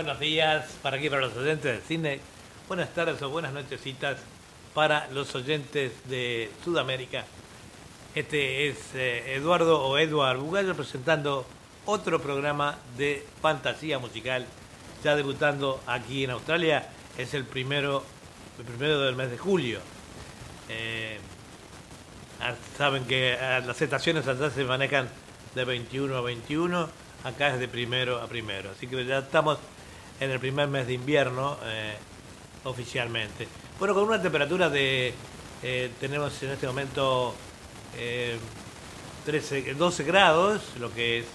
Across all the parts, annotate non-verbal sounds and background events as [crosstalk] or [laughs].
Bueno, buenos días para aquí, para los oyentes del cine. Buenas tardes o buenas nochecitas para los oyentes de Sudamérica. Este es eh, Eduardo o Eduard Bugallo presentando otro programa de fantasía musical, ya debutando aquí en Australia. Es el primero, el primero del mes de julio. Eh, ah, saben que ah, las estaciones allá se manejan de 21 a 21, acá es de primero a primero. Así que ya estamos en el primer mes de invierno eh, oficialmente. Bueno, con una temperatura de, eh, tenemos en este momento 13, 12 grados, lo que es,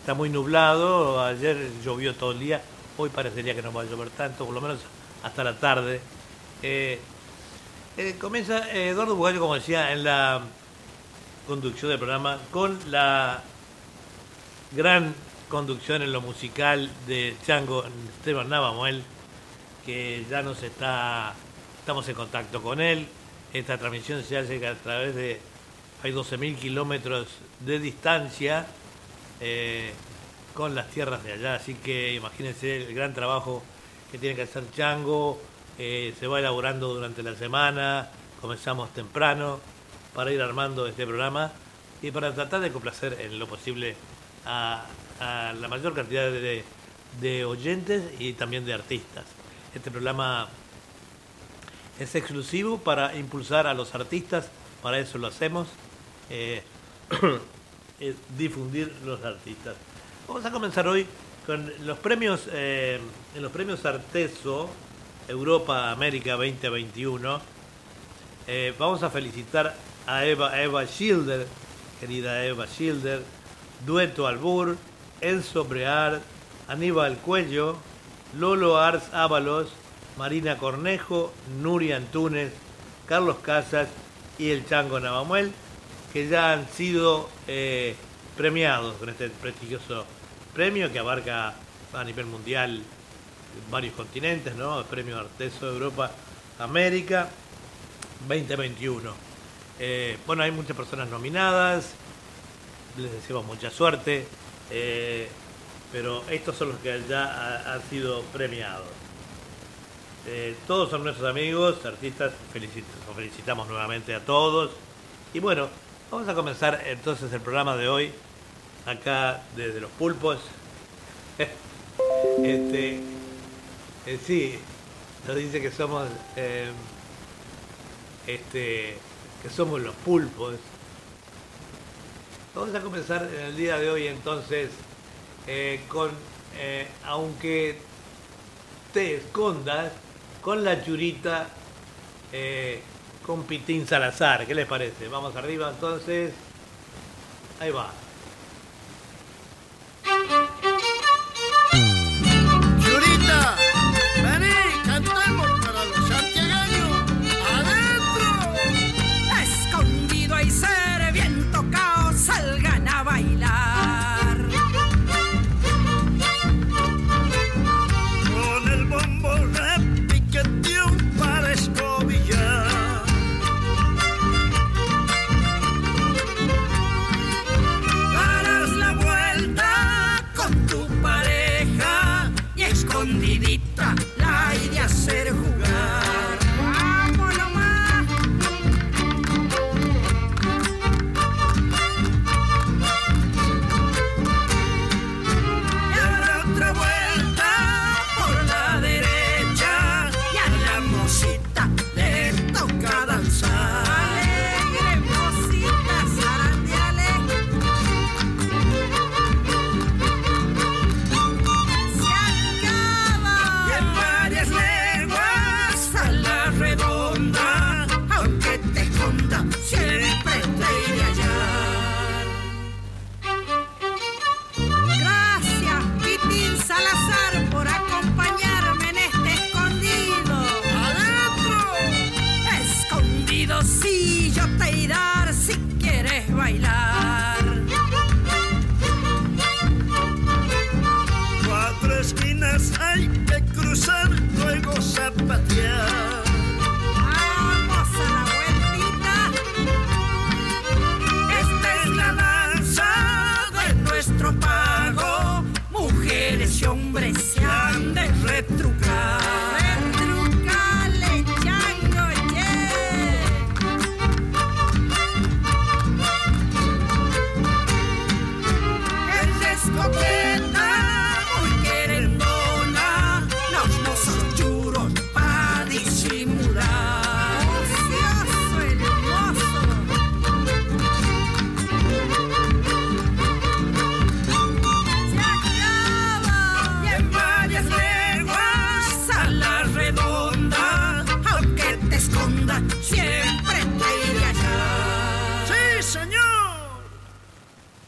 está muy nublado, ayer llovió todo el día, hoy parecería que no va a llover tanto, por lo menos hasta la tarde. Eh, eh, comienza eh, Eduardo Bugallo, como decía, en la conducción del programa, con la gran conducción en lo musical de Chango Esteban Navamuel, que ya nos está, estamos en contacto con él. Esta transmisión se hace a través de, hay 12.000 kilómetros de distancia con las tierras de allá, así que imagínense el gran trabajo que tiene que hacer Chango, eh, se va elaborando durante la semana, comenzamos temprano para ir armando este programa y para tratar de complacer en lo posible a, la mayor cantidad de, oyentes y también de artistas. Este programa es exclusivo para impulsar a los artistas, para eso lo hacemos, eh, [coughs] difundir los artistas. Vamos a comenzar hoy con los premios, eh, en los premios Arteso Europa América 2021. Eh, vamos a felicitar a Eva, Eva Schilder, querida Eva Schilder, Dueto Albur, Enzo Breard, Aníbal Cuello, Lolo Ars Ábalos, Marina Cornejo, Nuria Antunes, Carlos Casas y el Chango Navamuel, que ya han sido eh, premiados con este prestigioso premio que abarca a nivel mundial varios continentes, ¿no? El Premio Arteso de Europa América 2021. Eh, bueno, hay muchas personas nominadas, les deseamos mucha suerte, eh, pero estos son los que ya han sido premiados. Eh, todos son nuestros amigos, artistas, los felicitamos nuevamente a todos. Y bueno, vamos a comenzar entonces el programa de hoy, acá desde los pulpos. [laughs] este, eh, sí, nos dice que somos este que somos los pulpos. Vamos a comenzar en el día de hoy entonces eh, con aunque te escondas con la churita con Pitín Salazar. ¿Qué les parece? Vamos arriba entonces. Ahí va. nuestro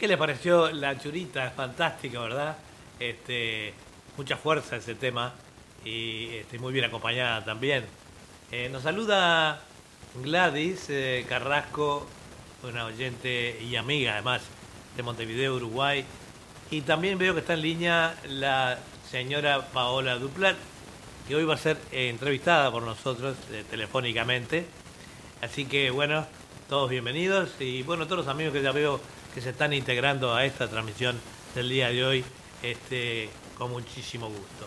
¿Qué le pareció la churita? Es fantástica, ¿verdad? Este, mucha fuerza ese tema y este, muy bien acompañada también. Eh, nos saluda Gladys eh, Carrasco, una oyente y amiga además de Montevideo, Uruguay. Y también veo que está en línea la señora Paola Duplat, que hoy va a ser eh, entrevistada por nosotros telefónicamente. Así que bueno, todos bienvenidos y bueno, todos los amigos que ya veo que se están integrando a esta transmisión del día de hoy, este, con muchísimo gusto.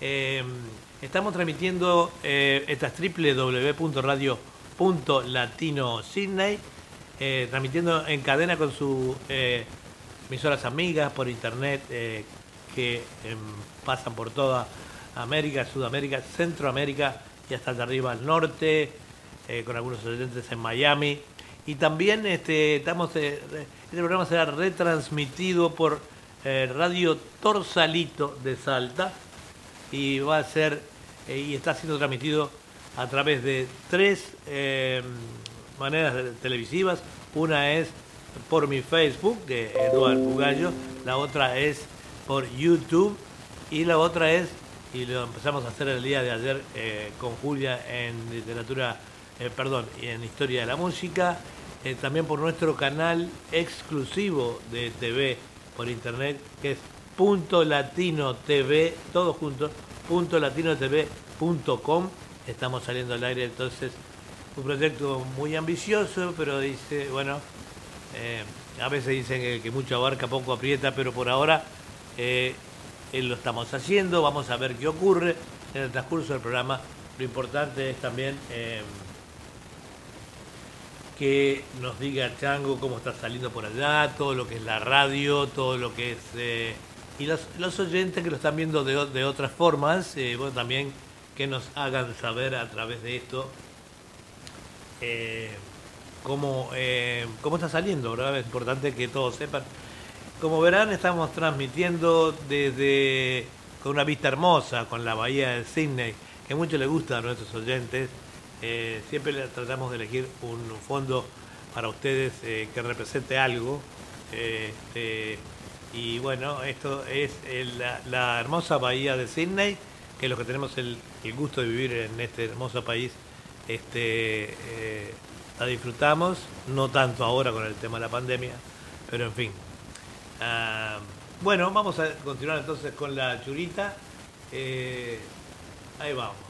Em, estamos transmitiendo eh, estas www.radio.latino Sydney, eh, transmitiendo en cadena con sus eh, emisoras amigas por internet que em, pasan por toda América, Sudamérica, Centroamérica y hasta arriba al norte, con algunos oyentes en Miami. Y también este, estamos, este programa será retransmitido por Radio Torsalito de Salta. Y va a ser eh, y está siendo transmitido a través de tres eh, maneras televisivas. Una es por mi Facebook, de Eduardo Bugallo, la otra es por YouTube. Y la otra es, y lo empezamos a hacer el día de ayer eh, con Julia en literatura, perdón, y en historia de la música, también por nuestro canal exclusivo de TV por internet, que es punto latino TV, todos juntos, punto latino TV.com. Estamos saliendo al aire entonces un proyecto muy ambicioso, pero dice, bueno, eh, a veces dicen que, mucho abarca, poco aprieta, pero por ahora eh, lo estamos haciendo, vamos a ver qué ocurre en el transcurso del programa. Lo importante es también eh, que nos diga Chango cómo está saliendo por allá, todo lo que es la radio, todo lo que es y los, los, oyentes que lo están viendo de, de otras formas, eh, bueno, también que nos hagan saber a través de esto eh, cómo, eh, cómo está saliendo, ¿verdad? Es importante que todos sepan. Como verán, estamos transmitiendo desde con una vista hermosa, con la bahía de Sydney, que mucho le gusta a nuestros oyentes. Siempre tratamos de elegir un fondo para ustedes que represente algo. Este, y bueno, esto es la, hermosa bahía de Sydney, que los que tenemos el, gusto de vivir en este hermoso país, este, eh, la disfrutamos, no tanto ahora con el tema de la pandemia, pero en fin. Ah, bueno, vamos a continuar entonces con la churita. Eh, ahí vamos.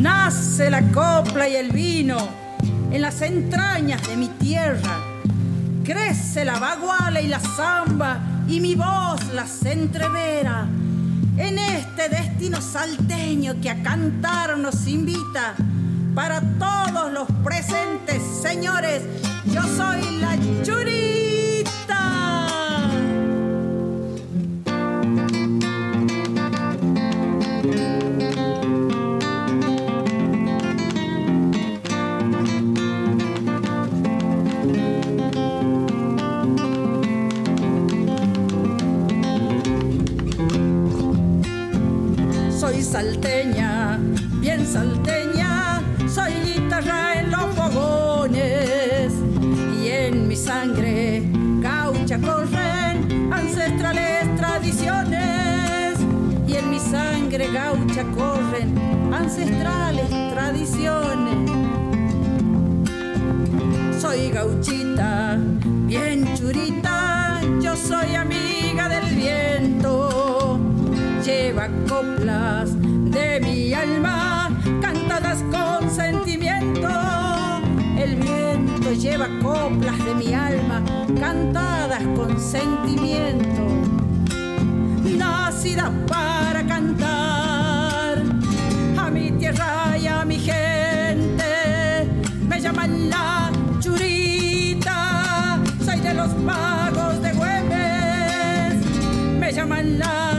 Nace la copla y el vino en las entrañas de mi tierra. Crece la baguala y la zamba y mi voz las entrevera. En este destino salteño que a cantar nos invita, para todos los presentes, señores, yo soy la Salteña, bien salteña, soy guitarra en los fogones. Y en mi sangre gaucha corren ancestrales tradiciones. Y en mi sangre gaucha corren ancestrales tradiciones. Soy gauchita, bien churita, yo soy amiga del viento lleva coplas de mi alma, cantadas con sentimiento. El viento lleva coplas de mi alma, cantadas con sentimiento. Nacida para cantar a mi tierra y a mi gente, me llaman la churita, soy de los magos de Güemes, me llaman la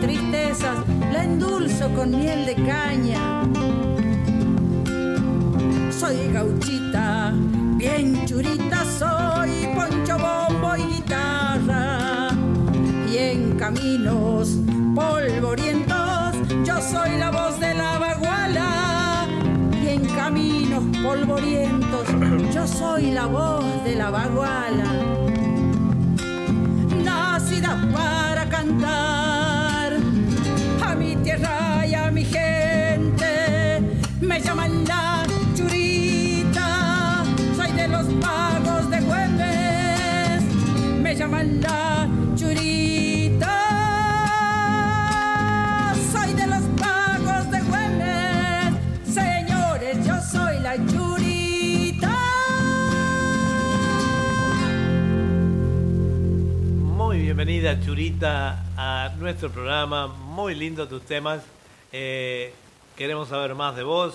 tristezas, la endulzo con miel de caña. Soy gauchita, bien churita soy, poncho, bombo y guitarra. Y en caminos polvorientos, yo soy la voz de la baguala. Y en caminos polvorientos, yo soy la voz de la baguala. Nacida para cantar bienvenida, Churita, a nuestro programa. Muy lindo tus temas. Eh, queremos saber más de vos,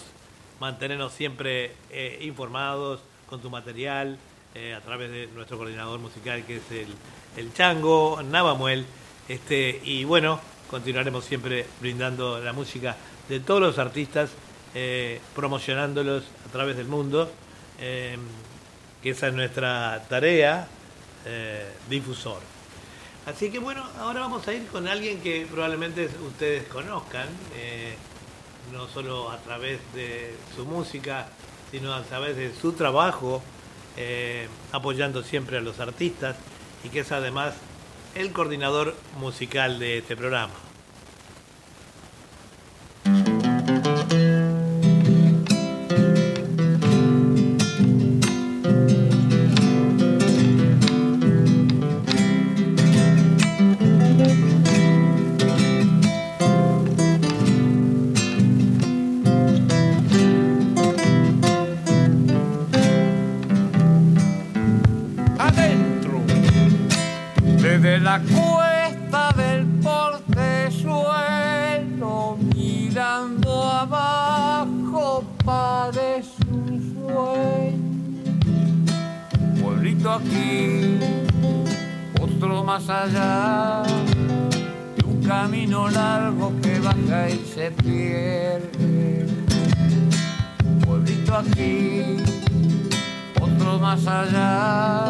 mantenernos siempre eh, informados con tu material eh, a través de nuestro coordinador musical que es el, el Chango, Navamuel. Este, y bueno, continuaremos siempre brindando la música de todos los artistas, promocionándolos a través del mundo, que esa es nuestra tarea, difusor. Así que bueno, ahora vamos a ir con alguien que probablemente ustedes conozcan, eh, no solo a través de su música, sino a través de su trabajo, eh, apoyando siempre a los artistas y que es además el coordinador musical de este programa. Más allá, un camino largo que baja y se pierde. Pueblito aquí, otro más allá,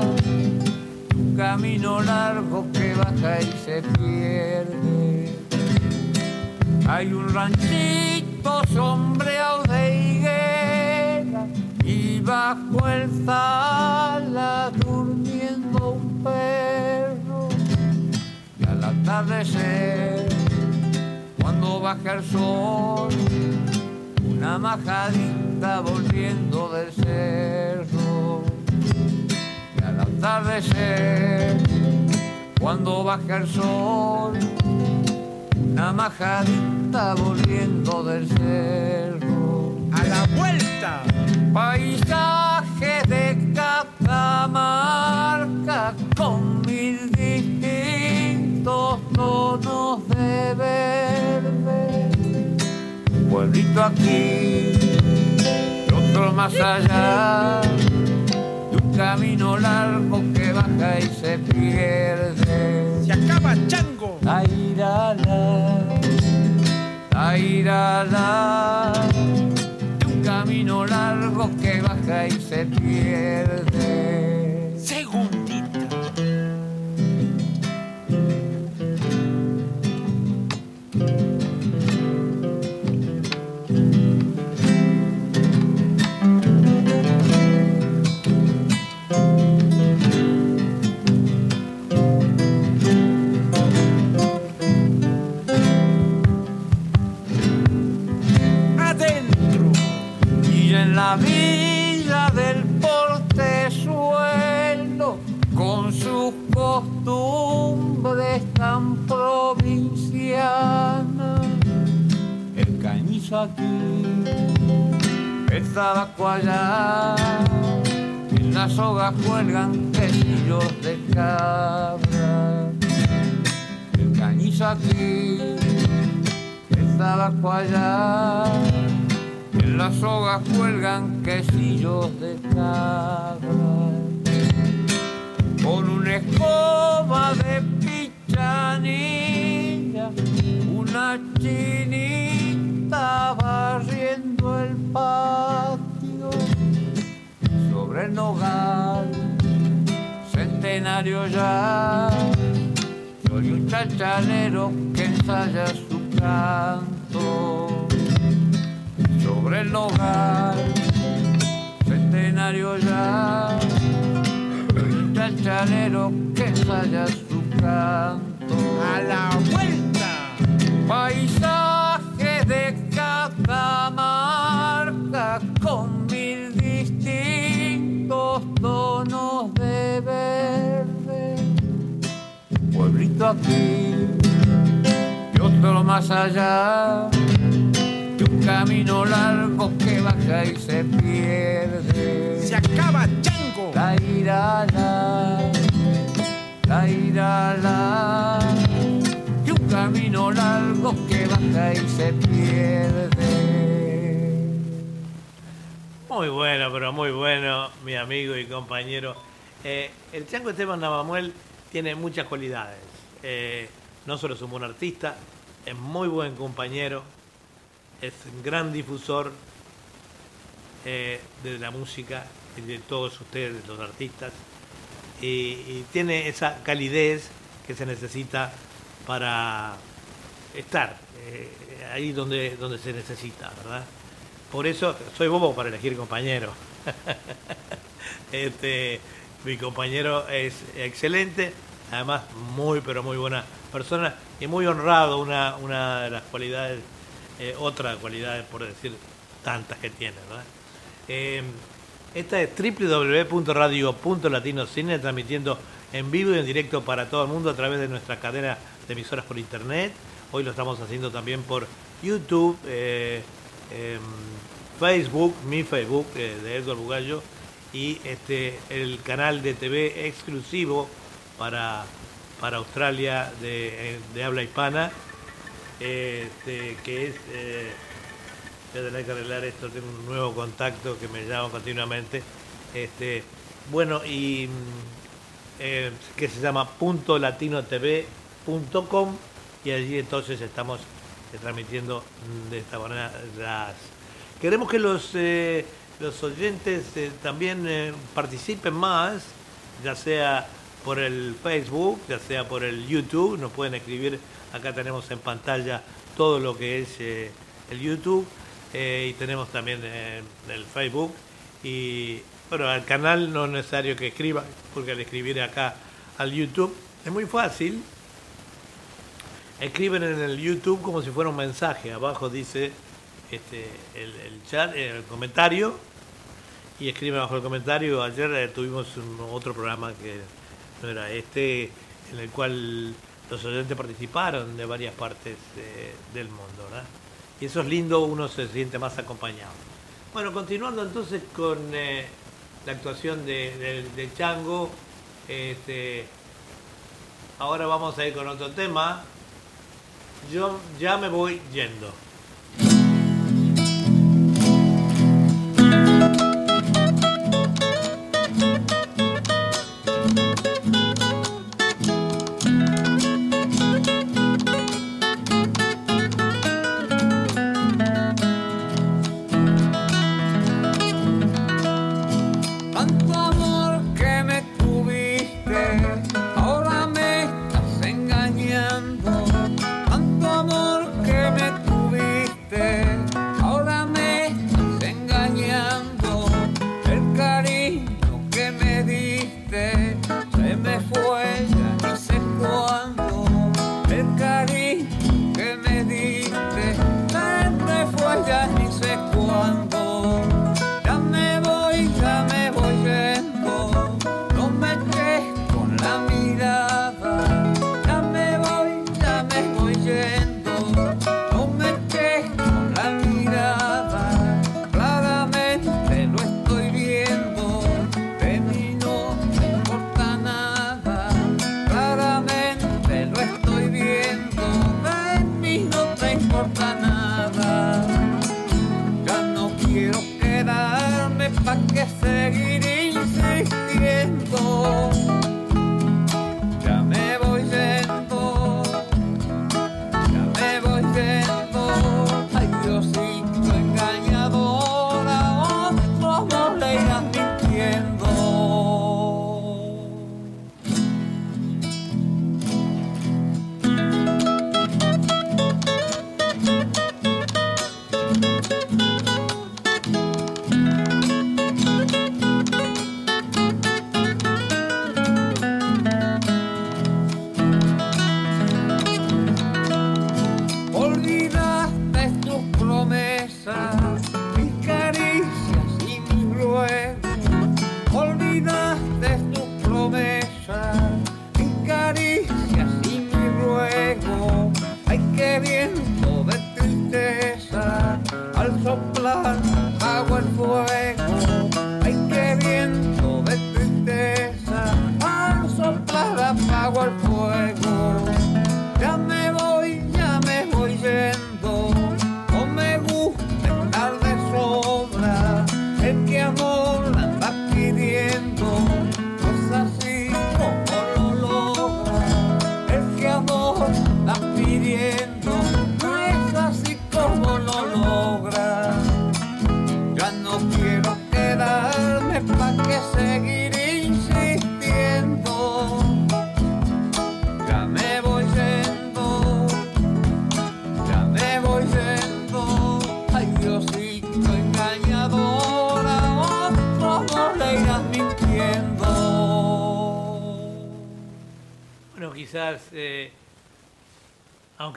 un camino largo que baja y se pierde. Hay un ranchito sombreado de higuera y bajo el zala durmiendo un perro. Atardecer, cuando baja el sol, una majadita volviendo del cerro. Y al atardecer, cuando baja el sol, una majadita volviendo del cerro. A la vuelta. Paisaje de Catamarca con mil distintos tonos de verde. Pueblito aquí, otro más allá, de un camino largo que baja y se pierde. Se acaba Chango. Airala, airala, de un camino largo que baja y se pierde. Segundita. Costumbres tan provincianas, el cañizo aquí, el tabaco allá, en la soga cuelgan quesillos de cabra, el cañizo aquí, el tabaco allá, en las sogas cuelgan quesillos de cabra. Con una escoba de pichanilla, una chinita barriendo el patio sobre el nogal, centenario ya. Soy un chachalero que ensaya su canto sobre el hogar, centenario ya. Chachalero que ensaya su canto A la vuelta. Paisaje de Catamarca con mil distintos tonos de verde. Pueblito aquí y otro más allá. Y un camino largo que baja y se pierde. Se acaba La ira la, la ira la, y un camino largo que baja y se pierde. Muy bueno, pero muy bueno, mi amigo y compañero. Eh, el Chango Esteban Navamuel tiene muchas cualidades. Eh, no solo es un buen artista, es muy buen compañero, es un gran difusor eh, de la música y de todos ustedes, los artistas, y, tiene esa calidez que se necesita para estar eh, ahí donde, donde se necesita, ¿verdad? Por eso soy bobo para elegir compañero. [laughs] este, mi compañero es excelente, además muy pero muy buena persona y muy honrado, una, una de las cualidades, eh, otra cualidad por decir tantas que tiene, ¿verdad? Eh, esta es www.radio.latinocine transmitiendo en vivo y en directo para todo el mundo a través de nuestra cadena de emisoras por internet. Hoy lo estamos haciendo también por YouTube, eh, em, Facebook, mi Facebook eh, de Edward Bugallo y este el canal de TV exclusivo para, para Australia de, de habla hispana, este, que es eh, voy a tener que arreglar esto, tengo un nuevo contacto que me llama continuamente. Este, bueno, y mm, eh, que se llama .latinotv.com y allí entonces estamos transmitiendo de esta manera las... Queremos que los, eh, los oyentes eh, también participen más, ya sea por el Facebook, ya sea por el YouTube, nos pueden escribir, acá tenemos en pantalla todo lo que es el YouTube eh, y tenemos también eh, el Facebook y bueno, al canal no es necesario que escriban, porque al escribir acá al YouTube es muy fácil. Escriben en el YouTube como si fuera un mensaje, abajo dice este, el, chat, el comentario y escriben bajo el comentario. Ayer eh, tuvimos un, otro programa que no era este, en el cual los oyentes participaron de varias partes eh, del mundo, ¿verdad? Y eso es lindo, uno se siente más acompañado. Bueno, continuando entonces con eh, la actuación de, Chango, este, ahora vamos a ir con otro tema. Yo ya me voy yendo.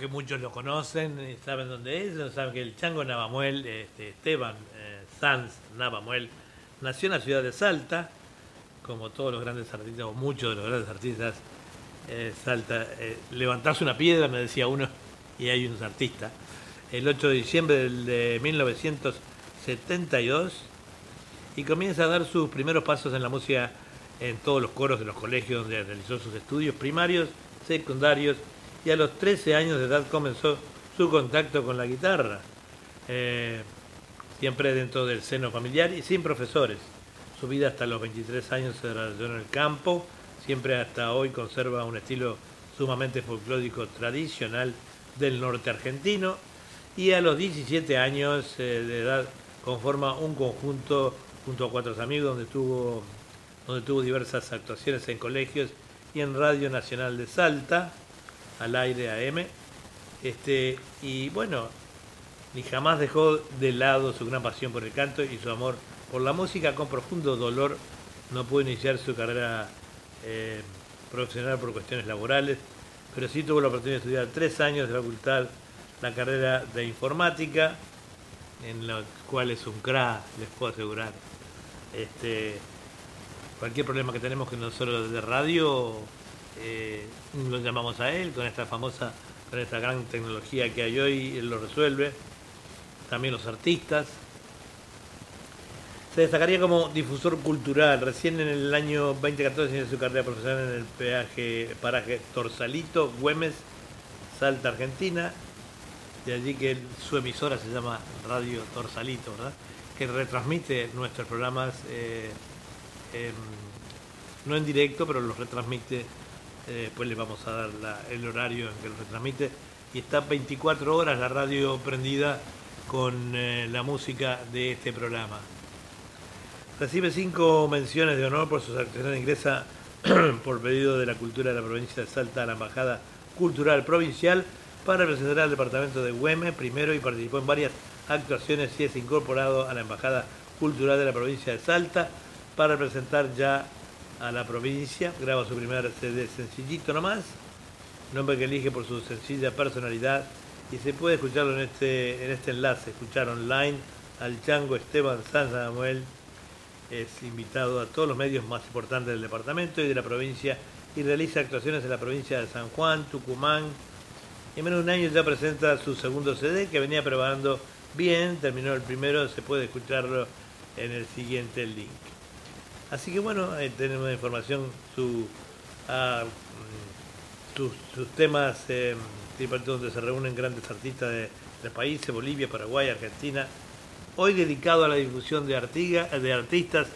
Aunque muchos lo conocen, eh, saben dónde es, saben que el Chango Navamuel, este, Esteban eh, Sanz Navamuel, nació en la ciudad de Salta, como todos los grandes artistas, o muchos de los grandes artistas, eh, Salta, eh, levantarse una piedra, me decía uno, y hay unos artistas. El 8 de diciembre de 1972 y comienza a dar sus primeros pasos en la música en todos los coros de los colegios donde realizó sus estudios primarios, secundarios y a los 13 años de edad comenzó su contacto con la guitarra, eh, siempre dentro del seno familiar y sin profesores. Su vida hasta los 23 años se desarrolló en el campo, siempre hasta hoy conserva un estilo sumamente folclórico tradicional del norte argentino y a los 17 años eh, de edad conforma un conjunto junto a cuatro amigos donde tuvo, donde tuvo diversas actuaciones en colegios y en Radio Nacional de Salta, al aire AM. Este, y bueno, ni jamás dejó de lado su gran pasión por el canto y su amor por la música con profundo dolor. No pudo iniciar su carrera eh, profesional por cuestiones laborales, pero sí tuvo la oportunidad de estudiar tres años de facultad la carrera de informática, en la cual es un crack, les puedo asegurar. Este, cualquier problema que tenemos que nosotros de radio, eh, lo llamamos a él con esta famosa, con esta gran tecnología que hay hoy, él lo resuelve. También los artistas. Se destacaría como difusor cultural. Recién en el año 2014 inició su carrera profesional en el peaje, paraje Torsalito, Güemes, Salta, Argentina. De allí que su emisora se llama Radio Torsalito. Que retransmite nuestros programas, eh, no en directo, pero los retransmite. Eh, después les vamos a dar el horario en que los retransmite. Y está 24 horas la radio prendida con eh, la música de este programa. Recibe cinco menciones de honor por sus actuaciones. Ingresa [clears throat] por pedido de la cultura de la provincia de Salta a la Embajada Cultural Provincial para representar al departamento de Güemes primero y participó en varias actuaciones y es incorporado a la Embajada Cultural de la provincia de Salta para representar ya a la provincia. Graba su primer CD sencillito nomás, nombre que elige por su sencilla personalidad y se puede escucharlo en este, en este enlace, escuchar online al chango Esteban San Samuel es invitado a todos los medios más importantes del departamento y de la provincia y realiza actuaciones en la provincia de San Juan, Tucumán. En menos de un año ya presenta su segundo CD que venía preparando bien, terminó el primero, se puede escucharlo en el siguiente link. Así que bueno, ahí tenemos información, su, ah, mm, sus, temas eh, donde se reúnen grandes artistas de, de países, Bolivia, Paraguay, Argentina, hoy dedicado a la difusión de, artiga- de artistas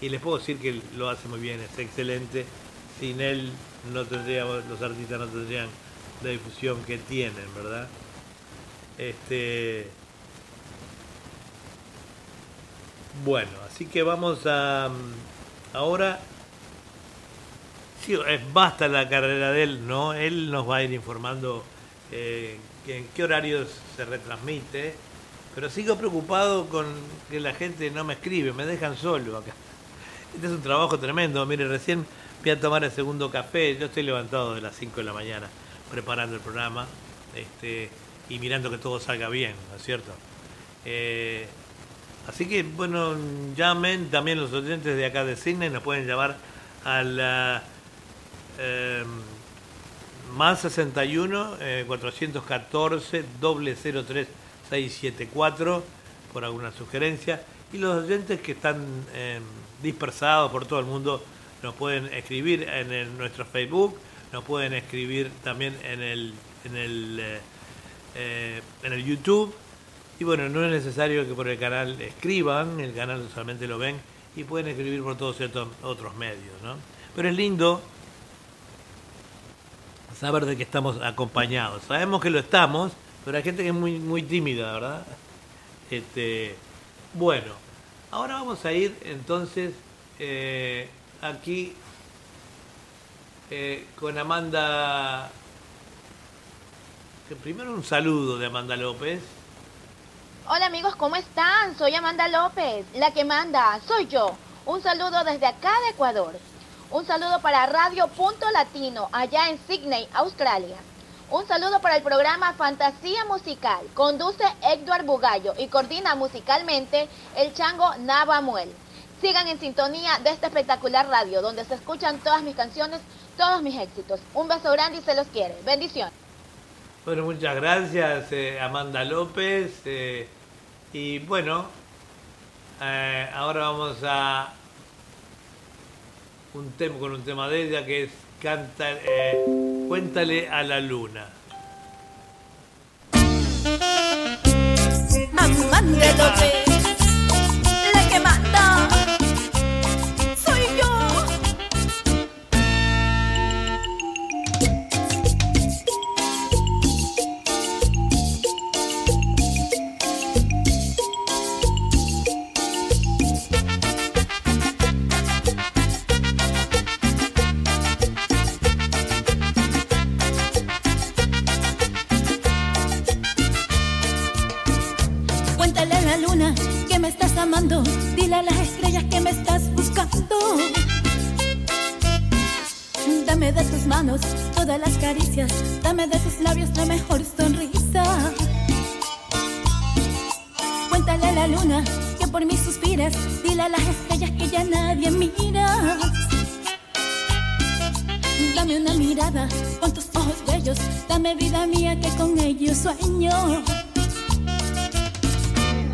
y les puedo decir que lo hace muy bien, es excelente. Sin él no tendríamos, los artistas no tendrían la difusión que tienen, ¿verdad? Este bueno, así que vamos a mm, ahora sí, basta la carrera de él, ¿no? Él nos va a ir informando eh, en qué horarios se retransmite. Pero sigo preocupado con que la gente no me escribe, me dejan solo acá. Este es un trabajo tremendo. Mire, recién voy a tomar el segundo café. Yo estoy levantado de las 5 de la mañana preparando el programa este, y mirando que todo salga bien, ¿no es cierto? Eh, así que, bueno, llamen también los oyentes de acá de Cine, nos pueden llamar a la eh, más 61 eh, 414 003 674 por alguna sugerencia. Y los oyentes que están eh, dispersados por todo el mundo nos pueden escribir en nuestro Facebook, nos pueden escribir también en el en el eh, eh, en el YouTube y bueno, no es necesario que por el canal escriban, el canal solamente lo ven y pueden escribir por todos estos otros medios, ¿no? Pero es lindo saber de que estamos acompañados. Sabemos que lo estamos, pero hay gente que es muy, muy tímida, ¿verdad? Este, bueno, ahora vamos a ir entonces eh, aquí eh, con Amanda. Primero un saludo de Amanda López. Hola amigos, ¿cómo están? Soy Amanda López, la que manda, soy yo. Un saludo desde acá de Ecuador. Un saludo para Radio Punto Latino, allá en Sydney, Australia. Un saludo para el programa Fantasía Musical. Conduce Edward Bugallo y coordina musicalmente el chango Navamuel. Sigan en sintonía de esta espectacular radio, donde se escuchan todas mis canciones, todos mis éxitos. Un beso grande y se los quiere. Bendiciones. Bueno, muchas gracias eh, Amanda López. eh, y bueno, eh, ahora vamos a un tema con un tema de ella que es canta, eh, cuéntale a la luna. Dame vida mía que con ellos sueño.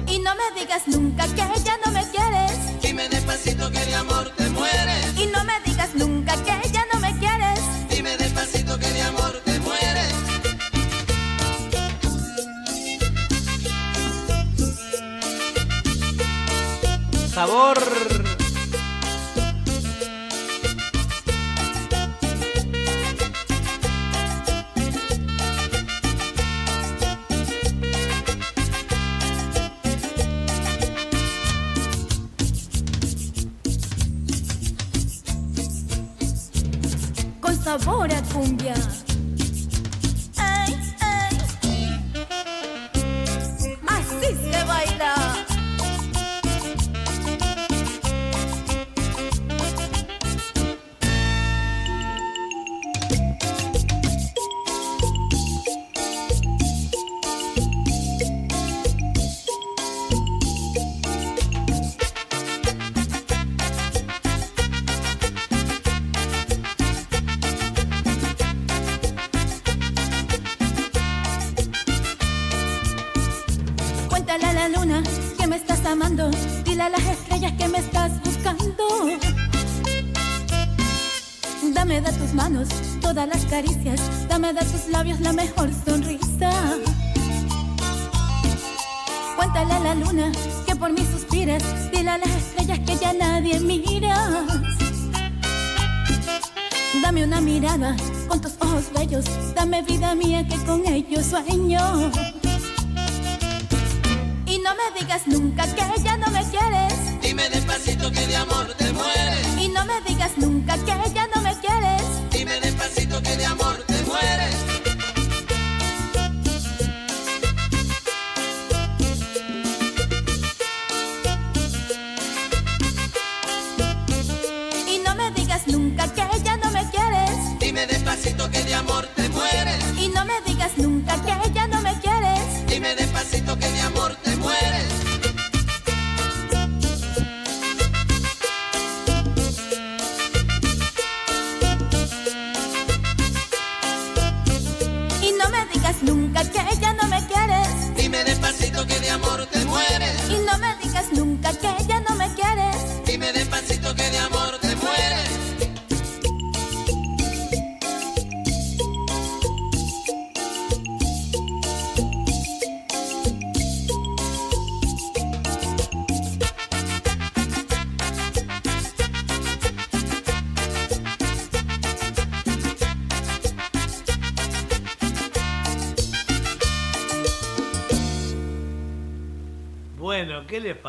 Y no me digas nunca que ya no me quieres. Dime despacito que de amor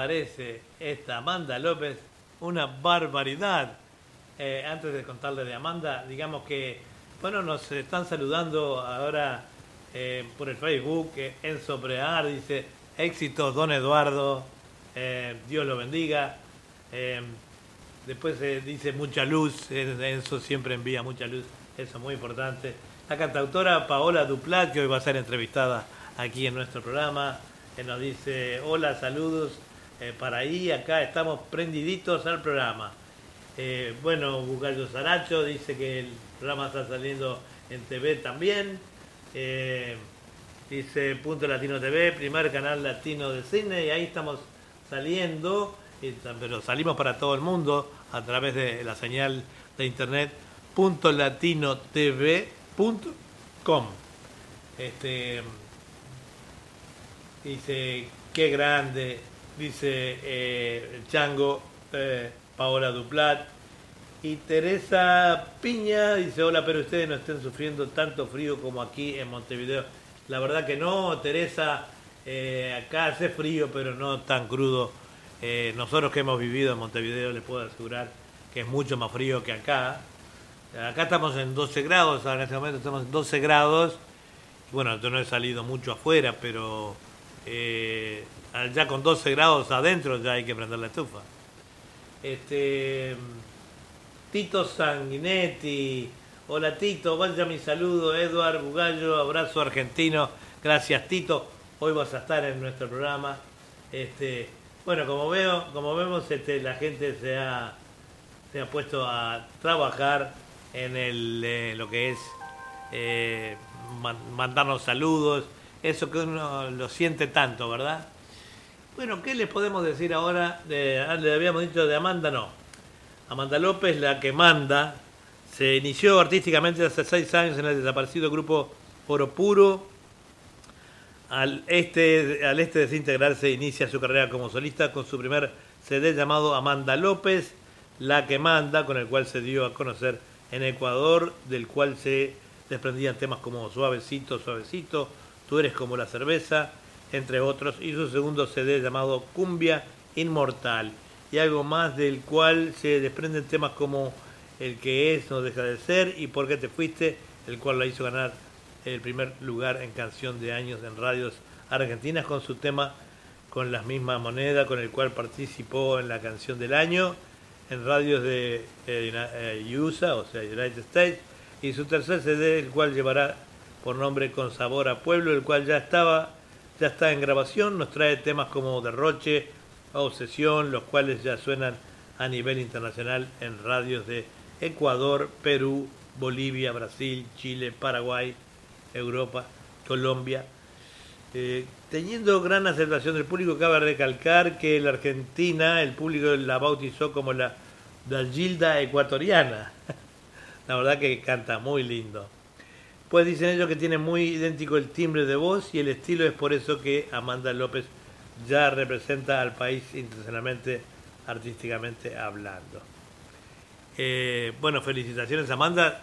parece esta Amanda López? Una barbaridad. Eh, antes de contarles de Amanda, digamos que, bueno, nos están saludando ahora eh, por el Facebook. eh, Enzo Prear dice, éxitos, don Eduardo, Dios lo bendiga. Después dice mucha luz, Enzo siempre envía mucha luz, eso es muy importante. La cantautora Paola Duplat, que hoy va a ser entrevistada aquí en nuestro programa, nos dice, hola, saludos eh, para ahí, acá estamos prendiditos al programa. Eh, bueno, Bugallo Saracho dice que el programa está saliendo en TV también. Eh, dice Punto Latino TV, primer canal latino de cine, y ahí estamos saliendo, y pero salimos para todo el mundo a través de la señal de internet punto latinotv.com. Este, dice, qué grande, dice eh, chango, eh, Paola Duplat. Y Teresa Piña dice, hola, pero ustedes no estén sufriendo tanto frío como aquí en Montevideo. La verdad que no, Teresa, eh, acá hace frío, pero no tan crudo. Nosotros que hemos vivido en Montevideo les puedo asegurar que es mucho más frío que acá. Acá estamos en 12 grados, ahora en este momento estamos en 12 grados. Bueno, yo no he salido mucho afuera, pero ya con 12 grados adentro ya hay que prender la estufa. Este, Tito Sanguinetti, hola Tito, vaya mi saludo, Eduard Bugallo, abrazo argentino, gracias Tito, hoy vas a estar en nuestro programa. Este, bueno, como veo, como vemos, este, la gente se ha, se ha puesto a trabajar en el, eh, lo que es eh, man- mandarnos saludos, eso que uno lo siente tanto, ¿verdad? Bueno, ¿qué les podemos decir ahora? De, ah, le habíamos dicho de Amanda, no. Amanda López, la que manda, se inició artísticamente hace seis años en el desaparecido grupo Oro Puro. Al este, al este desintegrarse inicia su carrera como solista con su primer CD llamado Amanda López, La que manda, con el cual se dio a conocer en Ecuador, del cual se desprendían temas como Suavecito, Suavecito, Tú eres como la cerveza, entre otros, y su segundo CD llamado Cumbia Inmortal, y algo más del cual se desprenden temas como El que es, no deja de ser, y Por qué te fuiste, el cual la hizo ganar el primer lugar en canción de años en radios argentinas con su tema con la misma moneda con el cual participó en la canción del año en radios de eh, Uni- eh, USA, o sea, United States, y su tercer CD, el cual llevará por nombre Con Sabor a Pueblo, el cual ya estaba, ya está en grabación, nos trae temas como Derroche, Obsesión, los cuales ya suenan a nivel internacional en radios de Ecuador, Perú, Bolivia, Brasil, Chile, Paraguay, Europa, Colombia. Eh, teniendo gran aceptación del público, cabe recalcar que la Argentina, el público la bautizó como la, la Gilda ecuatoriana. [laughs] La verdad que canta muy lindo. Pues dicen ellos que tiene muy idéntico el timbre de voz y el estilo, es por eso que Amanda López ya representa al país internacionalmente, artísticamente hablando. Eh, bueno, felicitaciones Amanda.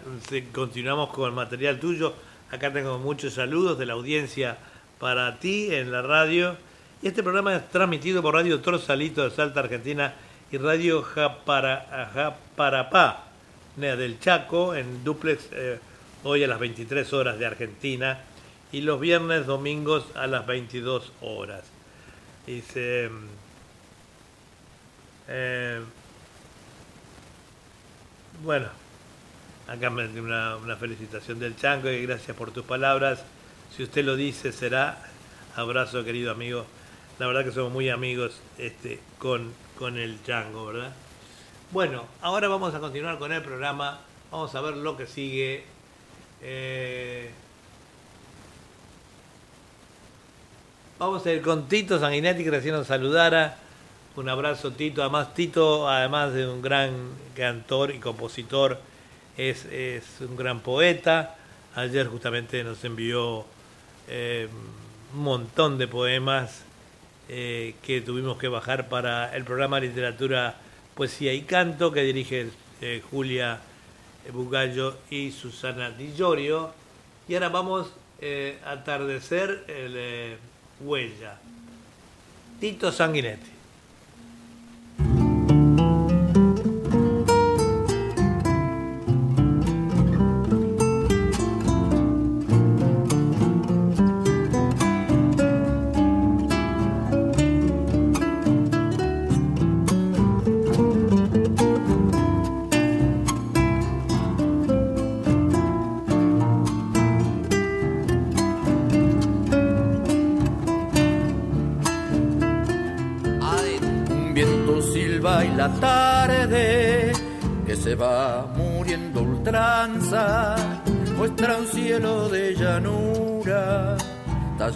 Continuamos con el material tuyo. Acá tengo muchos saludos de la audiencia para ti en la radio. Y este programa es transmitido por Radio Torsalito de Salta, Argentina y Radio Japara, Japarapá del Chaco en duplex eh, hoy a las 23 horas de Argentina y los viernes, domingos a las 22 horas. Dice... eh, bueno, acá me una, una felicitación del Chango y gracias por tus palabras. Si usted lo dice, será. Abrazo, querido amigo. La verdad que somos muy amigos este, con, con el Chango, ¿verdad? Bueno, ahora vamos a continuar con el programa. Vamos a ver lo que sigue. Eh, Vamos a ir con Tito Sanguinetti, que recién nos saludara. Un abrazo, Tito. Además, Tito, además de un gran cantor y compositor, es, es un gran poeta. Ayer justamente nos envió eh, un montón de poemas eh, que tuvimos que bajar para el programa Literatura, Poesía y Canto, que dirige Julia Bugallo y Susana Di Llorio. Y ahora vamos eh, a atardecer el eh, huella. Tito Sanguinetti.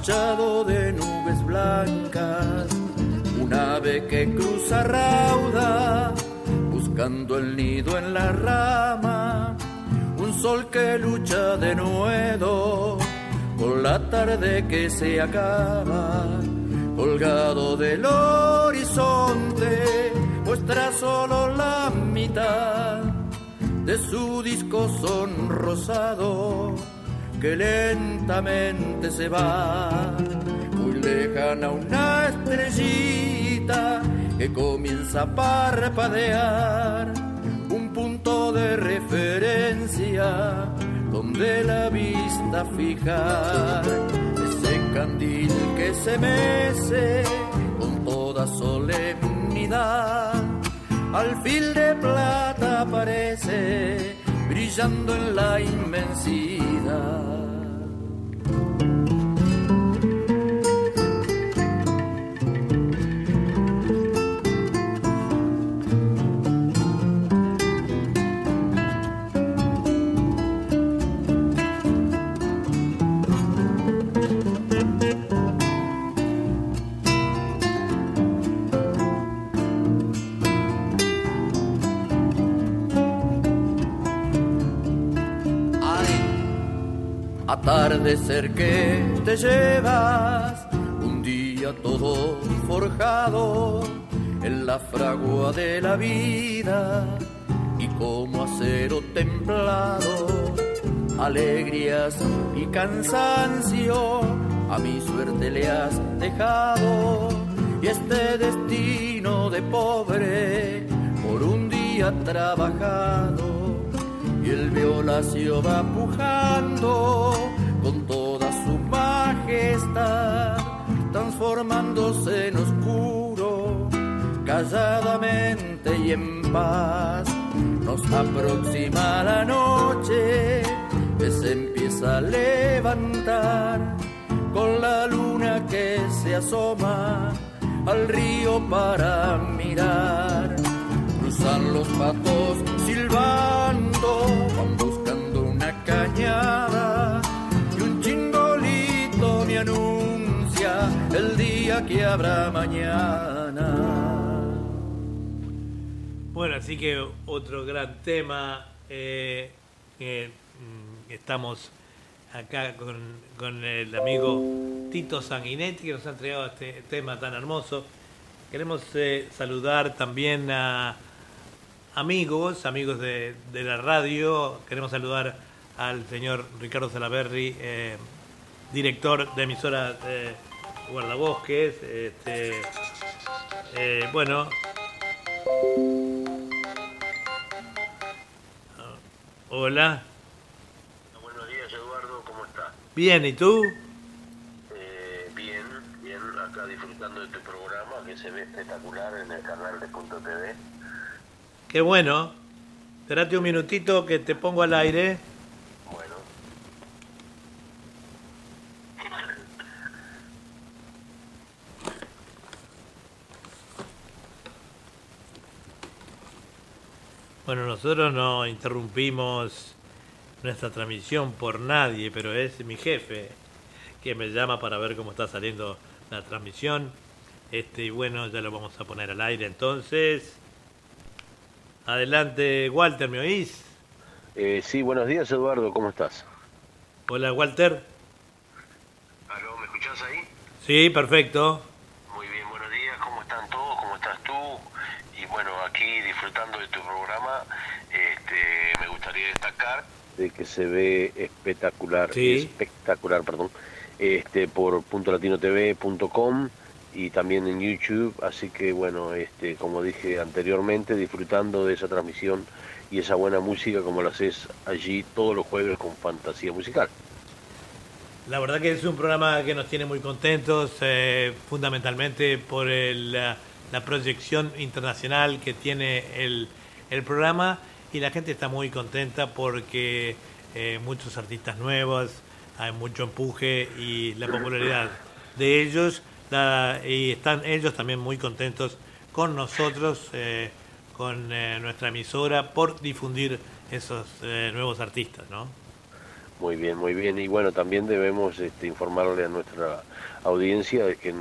De nubes blancas, un ave que cruza rauda buscando el nido en la rama, un sol que lucha de nuevo con la tarde que se acaba, colgado del horizonte, muestra solo la mitad de su disco sonrosado que lentamente se va, muy lejana una estrellita que comienza a parpadear, un punto de referencia donde la vista fijar, ese candil que se mece con toda solemnidad, al fil de plata aparece brillando en la inmensidad. Atardecer que te llevas, un día todo forjado en la fragua de la vida y como acero templado, alegrías y cansancio a mi suerte le has dejado. Y este destino de pobre por un día trabajado y el violacio va pujando con toda su majestad, transformándose en oscuro, calladamente y en paz. Nos aproxima la noche que se empieza a levantar con la luna que se asoma al río para mirar. Cruzan los patos silbando, van buscando una cañada anuncia el día que habrá mañana. Bueno, así que otro gran tema. eh, mm, estamos acá con, con el amigo Tito Sanguinetti que nos ha entregado este tema tan hermoso. Queremos eh, saludar también a amigos, amigos de, de la radio. Queremos saludar al señor Ricardo Salaberry, eh, director de emisora eh, Guardabosques. Este, eh, bueno, hola. Buenos días, Eduardo, ¿cómo estás? Bien, ¿y tú? Eh, bien, bien, acá disfrutando de tu programa que se ve espectacular en el canal de Punto TV. Qué bueno. Espérate un minutito que te pongo al aire. Bueno, Bueno, nosotros no interrumpimos nuestra transmisión por nadie, pero es mi jefe que me llama para ver cómo está saliendo la transmisión. Este, y bueno, ya lo vamos a poner al aire entonces. Adelante, Walter, ¿me oís? eh, sí, buenos días, Eduardo, ¿cómo estás? Hola, Walter. ¿Aló, me escuchás ahí? Sí, perfecto. Muy bien, buenos días, ¿cómo están todos? ¿Cómo estás tú? Y bueno, aquí disfrutando de tu programa, este, me gustaría destacar de que se ve espectacular, Sí. espectacular, perdón, este, por puntolatinotv.com y también en YouTube, así que bueno, este, como dije anteriormente, disfrutando de esa transmisión y esa buena música como lo haces allí todos los jueves con fantasía musical. La verdad que es un programa que nos tiene muy contentos, eh, fundamentalmente por el, la, la proyección internacional que tiene el, el programa y la gente está muy contenta porque eh, muchos artistas nuevos, hay mucho empuje y la popularidad de ellos la- y están ellos también muy contentos con nosotros eh, con eh, nuestra emisora por difundir esos eh, nuevos artistas, ¿no? Muy bien, muy bien. Y bueno, también debemos este, informarle a nuestra audiencia de que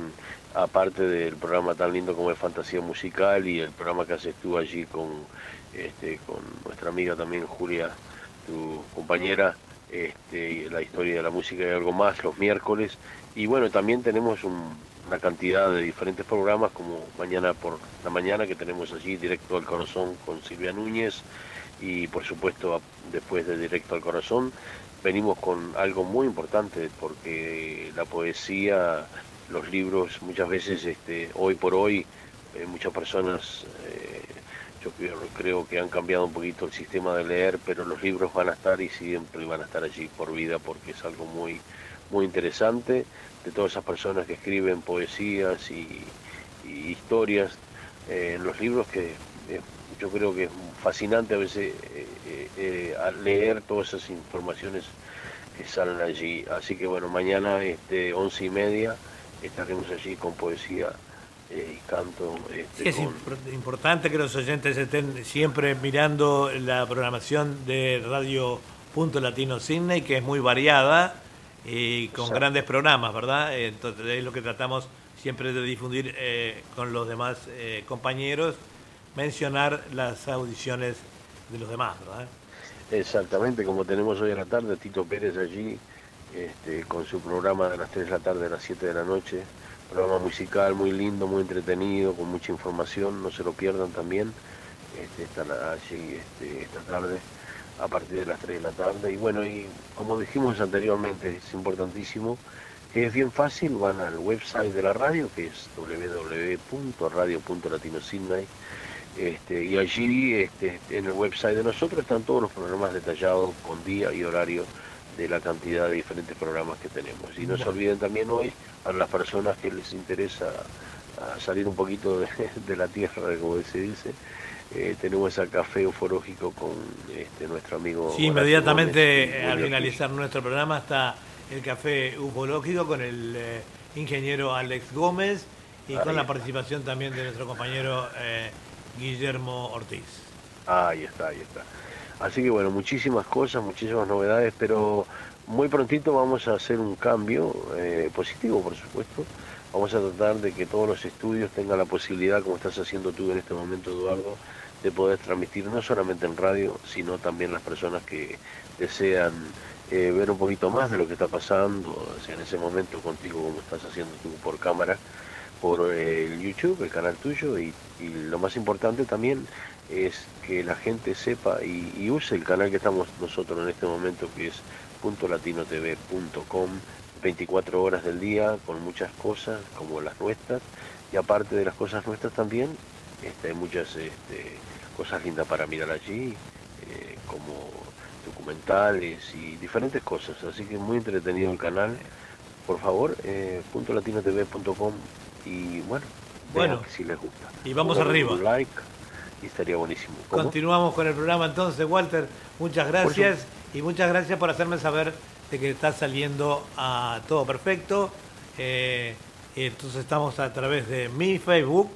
aparte del programa tan lindo como es Fantasía Musical y el programa que haces tú allí con, este, nuestra amiga también Julia, tu compañera, este, la historia de la música y algo más los miércoles. Y bueno, también tenemos un- una cantidad de diferentes programas como mañana por la mañana que tenemos allí directo al corazón con Silvia Núñez y por supuesto después de directo al corazón venimos con algo muy importante porque la poesía, los libros, muchas veces, este, hoy por hoy, eh, muchas personas, eh, yo creo, que han cambiado un poquito el sistema de leer, pero los libros van a estar y siempre van a estar allí por vida porque es algo muy, muy interesante de todas esas personas que escriben poesías y, historias eh, en los libros que eh, yo creo que es fascinante a veces eh, eh, eh, leer todas esas informaciones que salen allí. Así que bueno, mañana este once y media estaremos allí con poesía eh, y canto. este, es con- importante que los oyentes estén siempre mirando la programación de Radio Punto Latino Sydney, que es muy variada y con Exacto. grandes programas, ¿verdad? Entonces es lo que tratamos siempre de difundir eh, con los demás eh, compañeros, mencionar las audiciones de los demás, ¿verdad? Exactamente, como tenemos hoy a la tarde, Tito Pérez allí, este, con su programa de las 3 de la tarde a las 7 de la noche, programa musical muy lindo, muy entretenido, con mucha información, no se lo pierdan también, este, están allí este, esta tarde a partir de las 3 de la tarde. Y bueno, y como dijimos anteriormente, es importantísimo, es bien fácil, van al website de la radio, que es www.radio.latinosidney, este, y allí en el website de nosotros están todos los programas detallados con día y horario de la cantidad de diferentes programas que tenemos. Y no se olviden también hoy a las personas que les interesa salir un poquito de, [laughs] de la tierra, como se dice, eh, tenemos a Café Ufológico con este, nuestro amigo. Sí, inmediatamente Gómez al finalizar nuestro programa está el café ufológico con el eh, ingeniero Alex Gómez y Ahí con la participación también de nuestro compañero eh, Guillermo Ortiz. Ahí está, ahí está. Así que bueno, muchísimas cosas, muchísimas novedades, pero muy prontito vamos a hacer un cambio eh, positivo, por supuesto. Vamos a tratar de que todos los estudios tengan la posibilidad, como estás haciendo tú en este momento, Eduardo, de poder transmitir no solamente en radio, sino también las personas que desean eh, ver un poquito más de lo que está pasando, o sea, en ese momento contigo, como estás haciendo tú por cámara, por eh, el YouTube, el canal tuyo, y, y lo más importante también es que la gente sepa y, y use el canal que estamos nosotros en este momento, que es .latinotv.com, 24 horas del día, con muchas cosas como las nuestras, y aparte de las cosas nuestras también, este, hay muchas este, cosas lindas para mirar allí, eh, como documentales y diferentes cosas, así que muy entretenido el canal. Por favor, eh, .latinotv.com y bueno, Bueno. si les gusta. Y vamos Pongan arriba. Un like y estaría buenísimo. ¿Cómo? Continuamos con el programa entonces, Walter. Muchas gracias y muchas gracias por hacerme saber de que está saliendo a todo perfecto. Eh, entonces estamos a través de mi Facebook.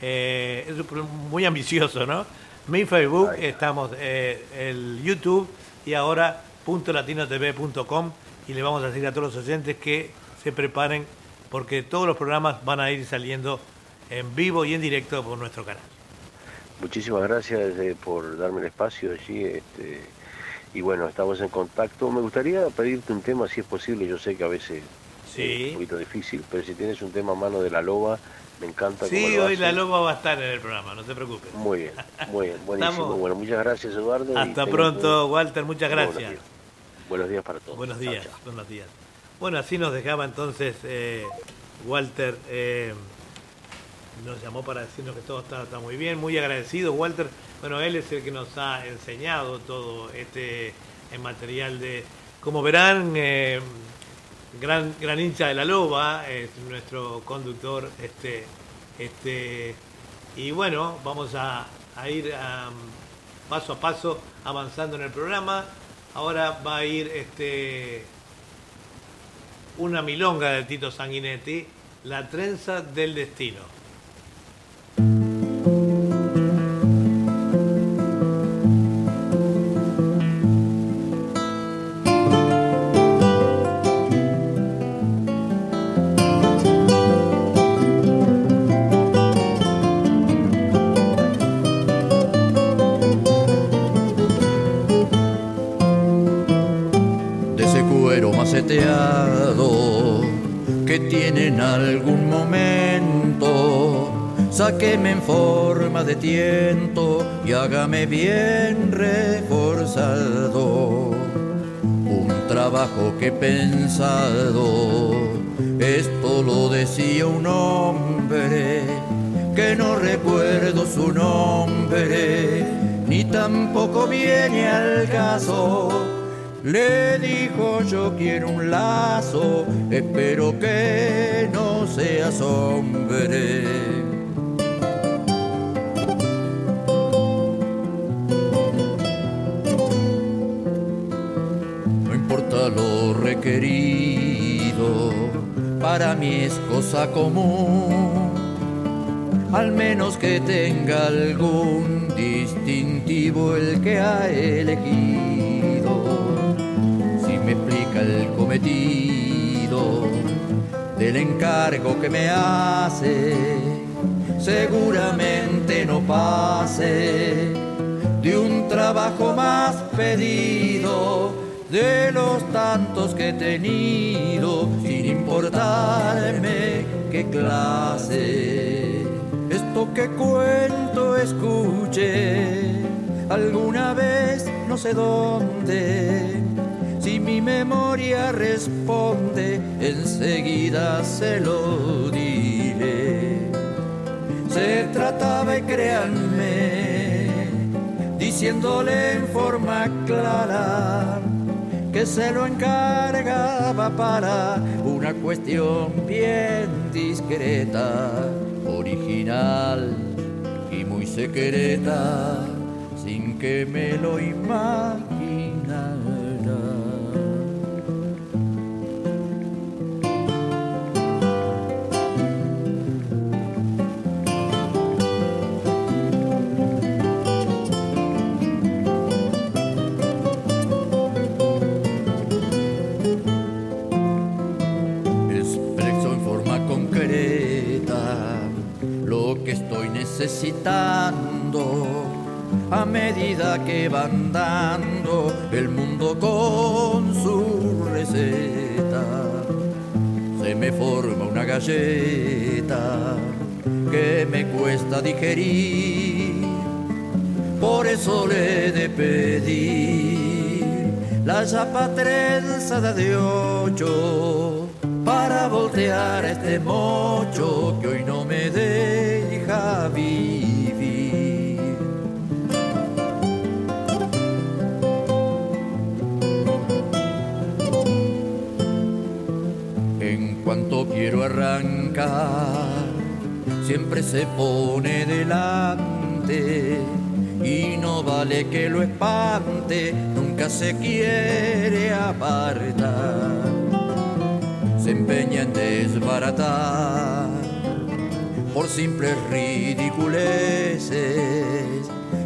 eh, es muy ambicioso, ¿no? Mi Facebook, estamos eh, el YouTube y ahora .latinotv.com y le vamos a decir a todos los oyentes que se preparen porque todos los programas van a ir saliendo en vivo y en directo por nuestro canal. Muchísimas gracias eh, por darme el espacio allí. Este, y bueno, estamos en contacto. Me gustaría pedirte un tema, si es posible. Yo sé que a veces Sí. es un poquito difícil, pero si tienes un tema a mano de la loba, me encanta. Sí, hoy la loba va a estar en el programa, no te preocupes. Muy bien, muy bien, [laughs] buenísimo. Estamos- Bueno, muchas gracias, Eduardo. Hasta pronto, un- Walter, muchas buenos gracias. días. Buenos días para todos. Buenos Chao, días, chao. buenos días. Bueno, así nos dejaba entonces eh, Walter. eh, nos llamó para decirnos que todo está, muy bien, muy agradecido. Walter, bueno, él es el que nos ha enseñado todo este material de. Como verán, eh, gran, gran hincha de la loba, es nuestro conductor. Este, este, y bueno, vamos a, ir am, paso a paso avanzando en el programa. Ahora va a ir este una milonga de Tito Sanguinetti, La trenza del destino. Sáqueme en forma de tiento y hágame bien reforzado. Un trabajo que he pensado, esto lo decía un hombre que no recuerdo su nombre, ni tampoco viene al caso. Le dijo yo quiero un lazo, espero que no seas hombre. Lo requerido, para mí es cosa común al menos que tenga algún distintivo el que ha elegido. Si me explica el cometido del encargo que me hace, seguramente no pase de un trabajo más pedido de los tantos que he tenido, sin importarme qué clase. Esto que cuento escuché alguna vez no sé dónde. Si mi memoria responde, enseguida se lo diré. Se trataba, y créanme, diciéndole en forma clara que se lo encargaba para una cuestión bien discreta, original y muy secreta, sin que me lo imaginara. Necesitando a medida que van dando el mundo con su receta. Se me forma una galleta que me cuesta digerir, por eso le he de pedir la chapa trenzada de ocho para voltear este mocho que hoy no me vivir. En cuanto quiero arrancar, siempre se pone delante y no vale que lo espante, nunca se quiere apartar. Se empeña en desbaratar por simples ridiculeces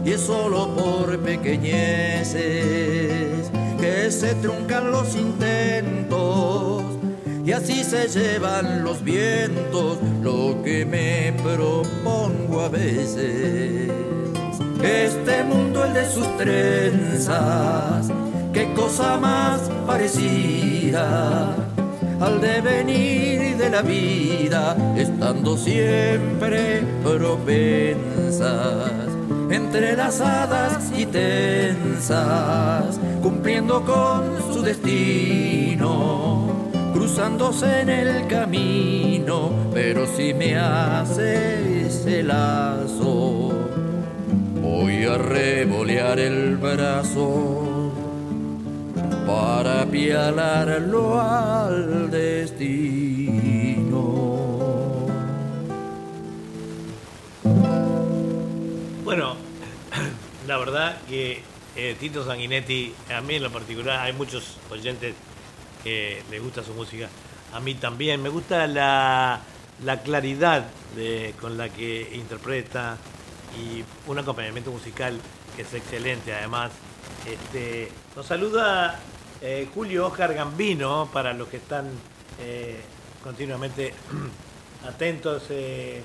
y es solo por pequeñeces que se truncan los intentos y así se llevan los vientos lo que me propongo a veces. Este mundo el de sus trenzas, qué cosa más parecida al devenir de la vida, estando siempre propensas, entrelazadas y tensas, cumpliendo con su destino, cruzándose en el camino, pero si me hace ese lazo, voy a revolear el brazo para apialarlo al destino. Bueno, [coughs] la verdad que eh, Tito Sanguinetti, a mí en lo particular, hay muchos oyentes que les gusta su música. A mí también. Me gusta la, la claridad con la que interpreta y un acompañamiento musical que es excelente además. Este, nos saluda eh, Julio Oscar Gambino, para los que están eh, continuamente [clears throat] atentos. eh,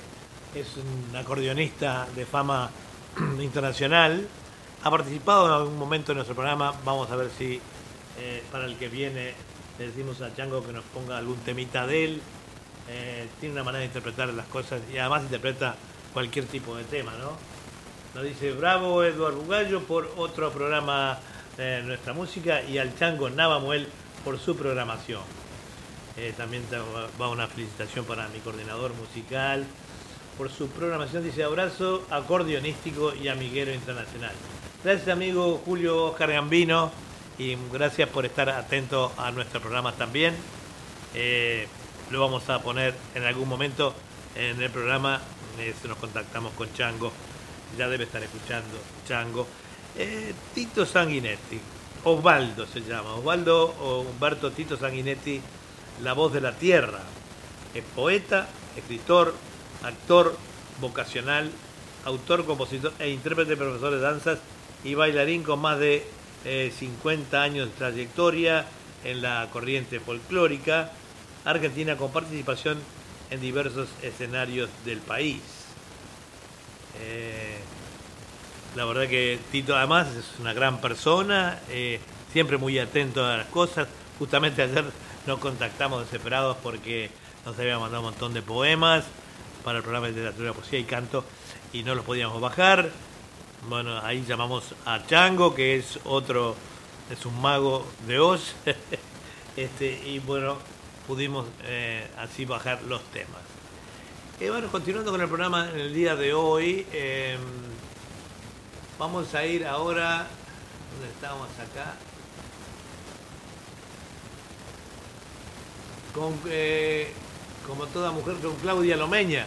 es un acordeonista de fama [clears throat] internacional. Ha participado en algún momento en nuestro programa. Vamos a ver si eh, para el que viene le decimos a Chango que nos ponga algún temita de él. Eh, tiene una manera de interpretar las cosas y además interpreta cualquier tipo de tema, ¿no? Nos dice bravo Eduardo Bugallo por otro programa de nuestra música y al Chango Navamuel por su programación. Eh, también va una felicitación para mi coordinador musical por su programación. Dice abrazo acordeonístico y amiguero internacional. Gracias amigo Julio Oscar Gambino y gracias por estar atento a nuestro programa también. Eh, lo vamos a poner en algún momento en el programa. eh, nos contactamos con Chango. Ya debe estar escuchando Chango. Eh, Tito Sanguinetti. Osvaldo se llama. Osvaldo o Humberto Tito Sanguinetti, la voz de la tierra. Es poeta, escritor, actor vocacional, autor, compositor e intérprete, profesor de danzas y bailarín con más de eh, 50 años de trayectoria en la corriente folclórica argentina con participación en diversos escenarios del país. Eh, la verdad que Tito además es una gran persona, eh, siempre muy atento a las cosas. Justamente ayer nos contactamos desesperados porque nos había mandado un montón de poemas para el programa de literatura, poesía y canto y no los podíamos bajar. Bueno, ahí llamamos a Chango, que es otro, es un mago de Oz. [laughs] este, y bueno, pudimos eh, así bajar los temas. Eh, bueno, continuando con el programa en el día de hoy, eh, vamos a ir ahora, ¿dónde estábamos acá? Con, eh, como toda mujer, con Claudia Lomeña.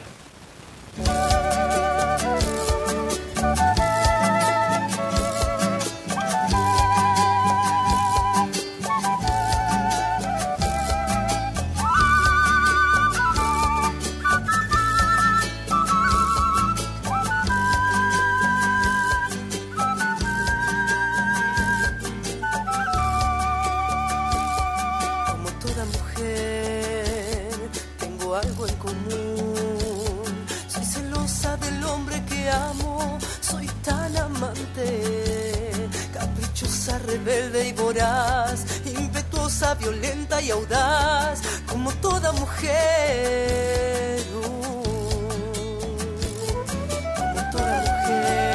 Rebelde y voraz, impetuosa, violenta y audaz, como toda mujer. Uh. Como toda mujer,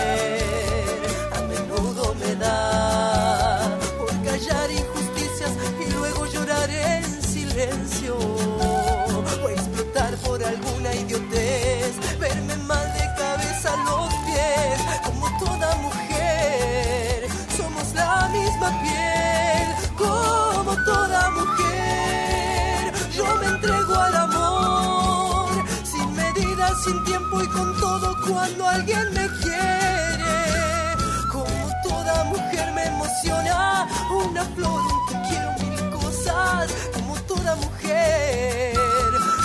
sin tiempo y con todo cuando alguien me quiere. Como toda mujer me emociona una flor, un te quiero mil cosas. Como toda mujer,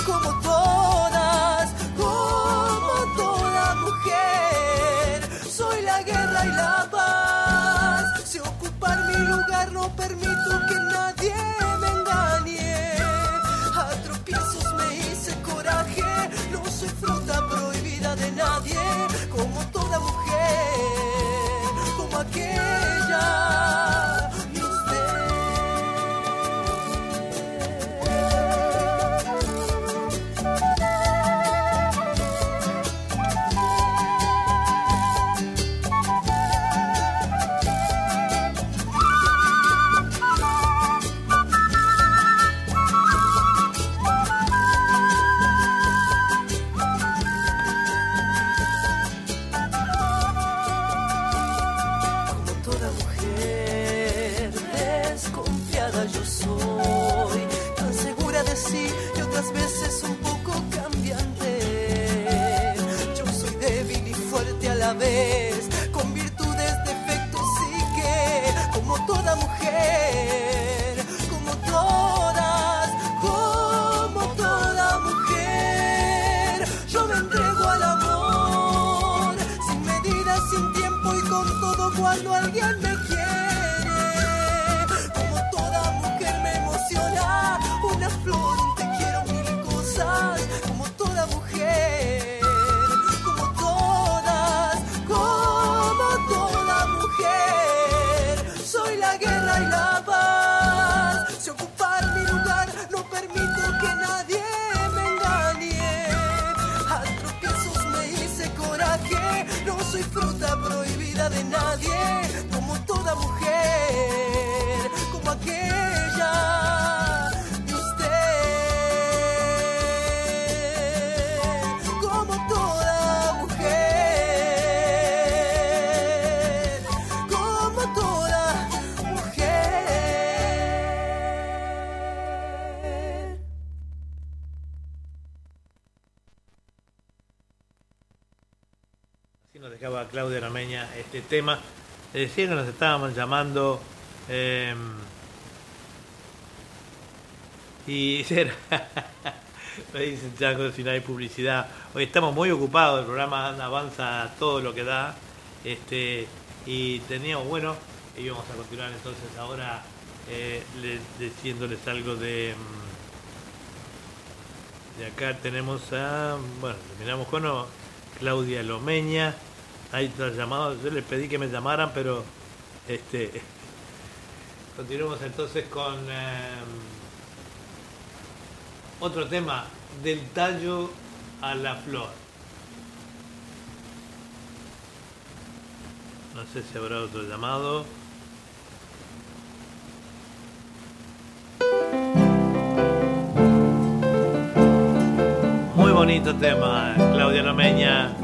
como todas, como toda mujer. Soy la guerra y la paz. Si ocupar mi lugar no permito que nadie me nadie, nadie, como toda mujer, como aquella. Este tema. Le decía que nos estábamos llamando. eh, y [laughs] era. Me dicen Chango si no hay publicidad. Hoy estamos muy ocupados, el programa avanza todo lo que da. Este, y teníamos, bueno, íbamos a continuar entonces ahora eh, le- diciéndoles algo de. mm, De acá tenemos a. Bueno, terminamos con Claudia Lomeña. Hay otros llamados. Yo les pedí que me llamaran, pero. Este. Continuemos entonces con. em, otro tema. Del tallo a la flor. No sé si habrá otro llamado. Muy bonito tema, Claudia Lomeña.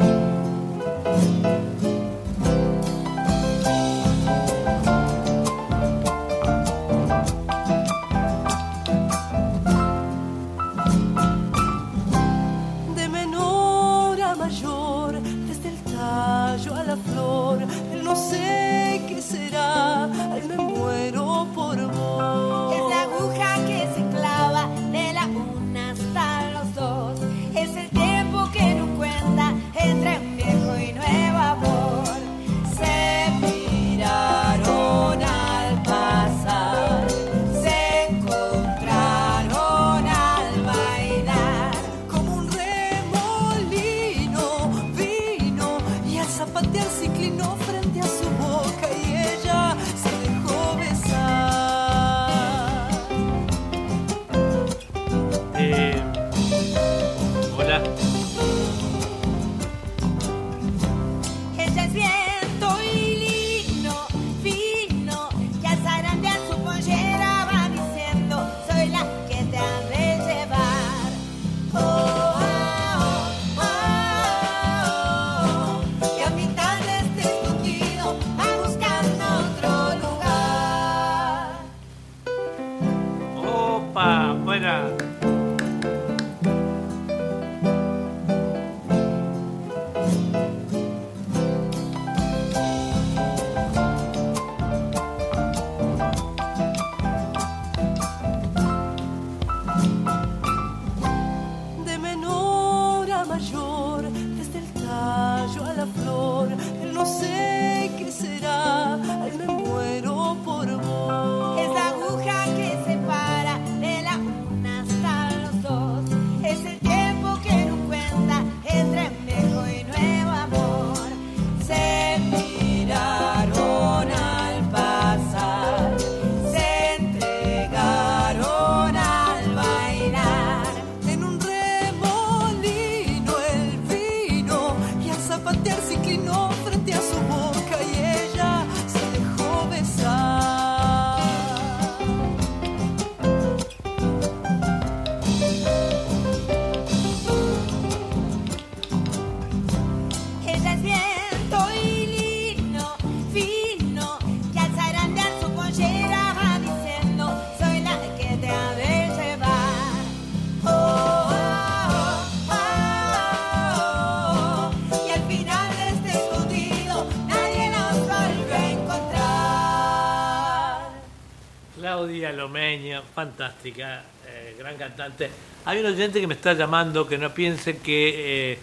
Fantástica, eh, gran cantante. Hay un oyente que me está llamando que no piense que eh,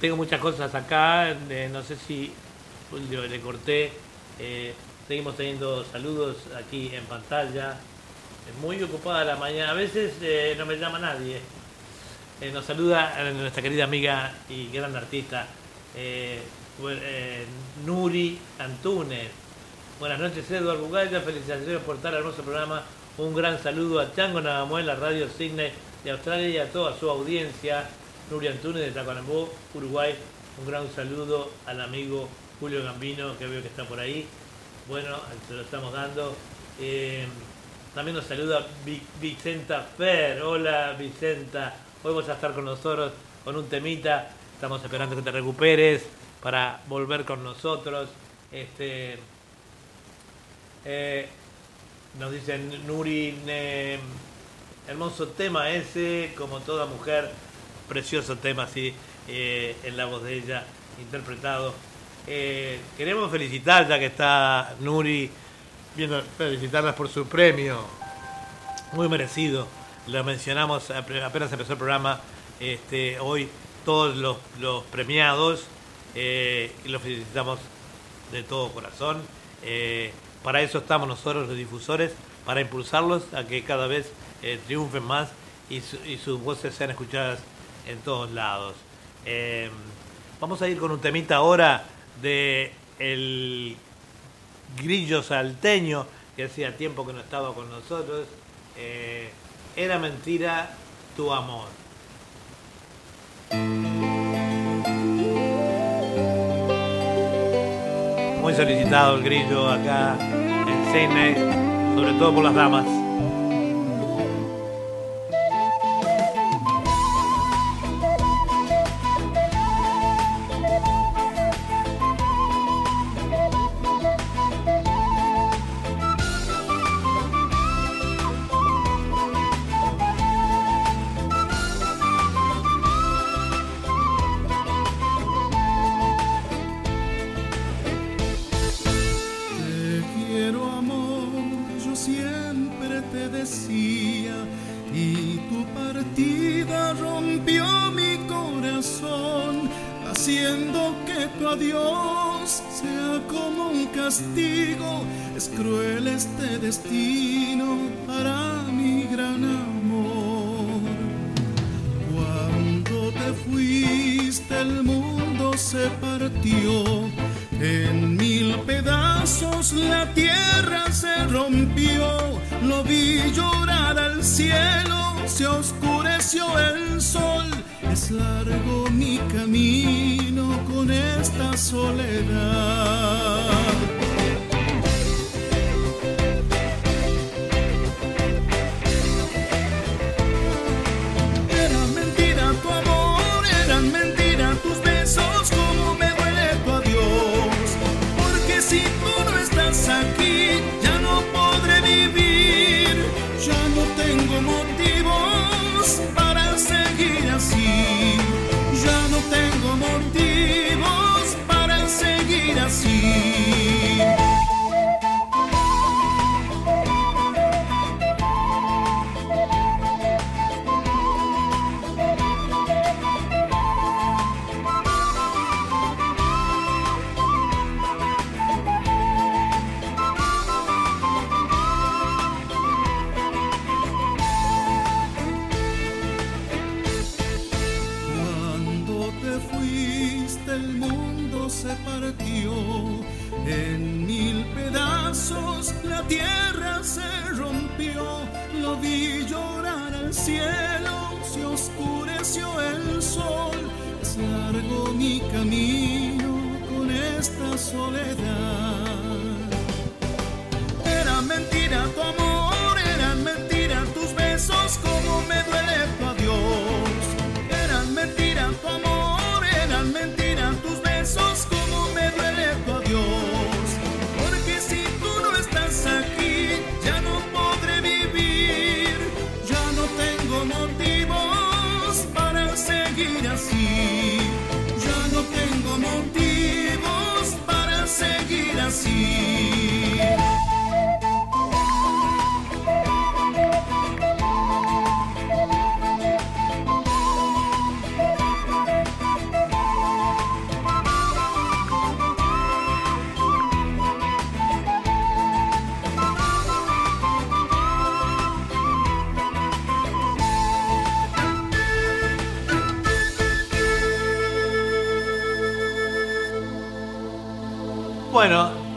tengo muchas cosas acá, eh, no sé si Julio le corté. seguimos teniendo saludos aquí en pantalla. Muy ocupada la mañana, a veces no me llama nadie. Nos saluda nuestra querida amiga y gran artista Nuri Antunes. Buenas noches, Eduardo Bugaya. Felicitaciones por tal hermoso programa. Un gran saludo a Chango Nagamuel, la radio Sydney de Australia y a toda su audiencia. Nuri Antunes de Tacuarembó, Uruguay. Un gran saludo al amigo Julio Gambino, que veo que está por ahí. Bueno, se lo estamos dando. Eh, también nos saluda Vi- Vicenta Fer. Hola Vicenta. Hoy vas a estar con nosotros con un temita. Estamos esperando que te recuperes para volver con nosotros. Este, eh, nos dicen Nuri, hermoso tema ese, como toda mujer, precioso tema así, eh, en la voz de ella, interpretado. Eh, queremos felicitar, ya que está Nuri, viendo, felicitarlas por su premio, muy merecido. Lo mencionamos apenas empezó el programa, este, hoy todos los, los premiados, eh, y los felicitamos de todo corazón. Para eso estamos nosotros los difusores, para impulsarlos a que cada vez eh, triunfen más y, su- y sus voces sean escuchadas en todos lados. Eh, vamos a ir con un temita ahora de el grillo salteño, que hacía tiempo que no estaba con nosotros. Eh, era mentira tu amor. Solicitado el grillo acá en Sydney, sobre todo por las damas.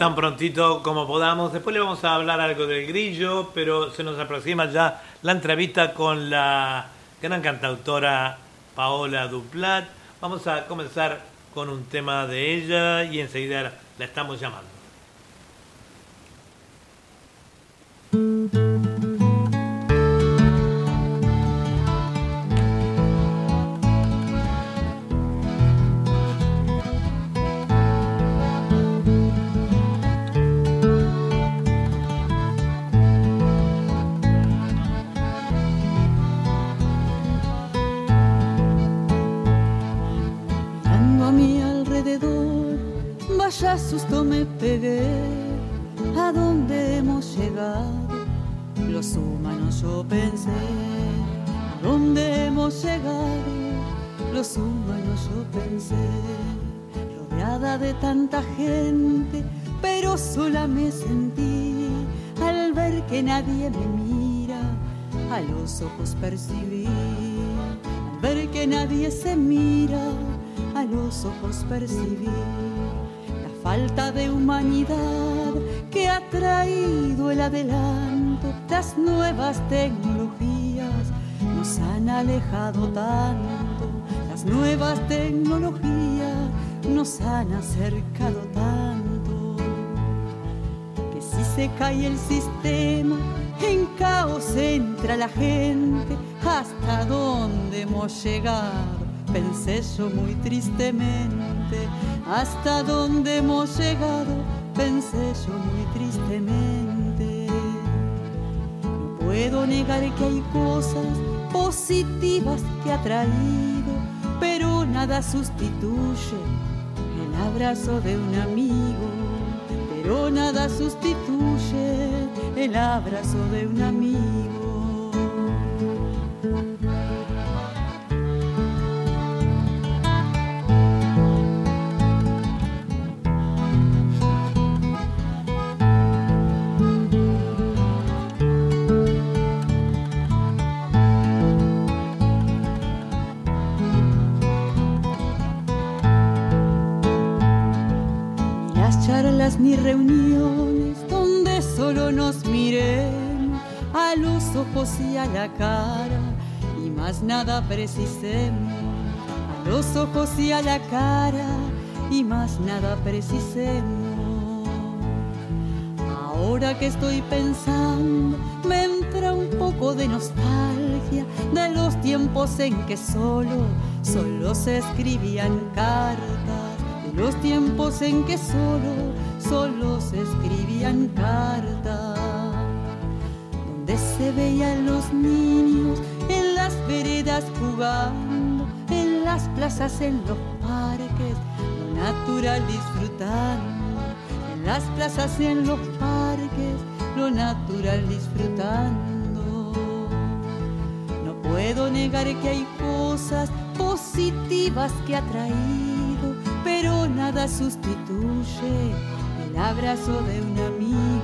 Tan prontito como podamos. Después le vamos a hablar algo del grillo, pero se nos aproxima ya la entrevista con la gran cantautora Paola Duplat. Vamos a comenzar con un tema de ella y enseguida la, estamos llamando. Los humanos yo pensé. ¿A dónde hemos llegado? Los humanos yo pensé. Rodeada de tanta gente, pero sola me sentí al ver que nadie me mira. A los ojos percibí al ver que nadie se mira, a los ojos percibí la falta de humanidad que ha traído el adelanto. Las nuevas tecnologías nos han alejado tanto, las nuevas tecnologías nos han acercado tanto que si se cae el sistema, en caos entra la gente. ¿Hasta dónde hemos llegado? Pensé yo muy tristemente. ¿Hasta dónde hemos llegado? Pensé yo muy tristemente. Puedo negar que hay cosas positivas que ha traído, pero nada sustituye el abrazo de un amigo pero nada sustituye el abrazo de un amigo. Ni reuniones donde solo nos miremos a los ojos y a la cara. Y más nada precisemos a los ojos y a la cara. Y más nada precisemos. Ahora que estoy pensando me entra un poco de nostalgia de los tiempos en que solo solo se escribían cartas. De los tiempos en que solo, solo se escribían cartas, donde se veían los niños en las veredas jugando, en las plazas, en los parques, lo natural disfrutando, en las plazas, en los parques, lo natural disfrutando. No puedo negar que hay cosas positivas que ha traído, pero nada sustituye abrazo de un amigo,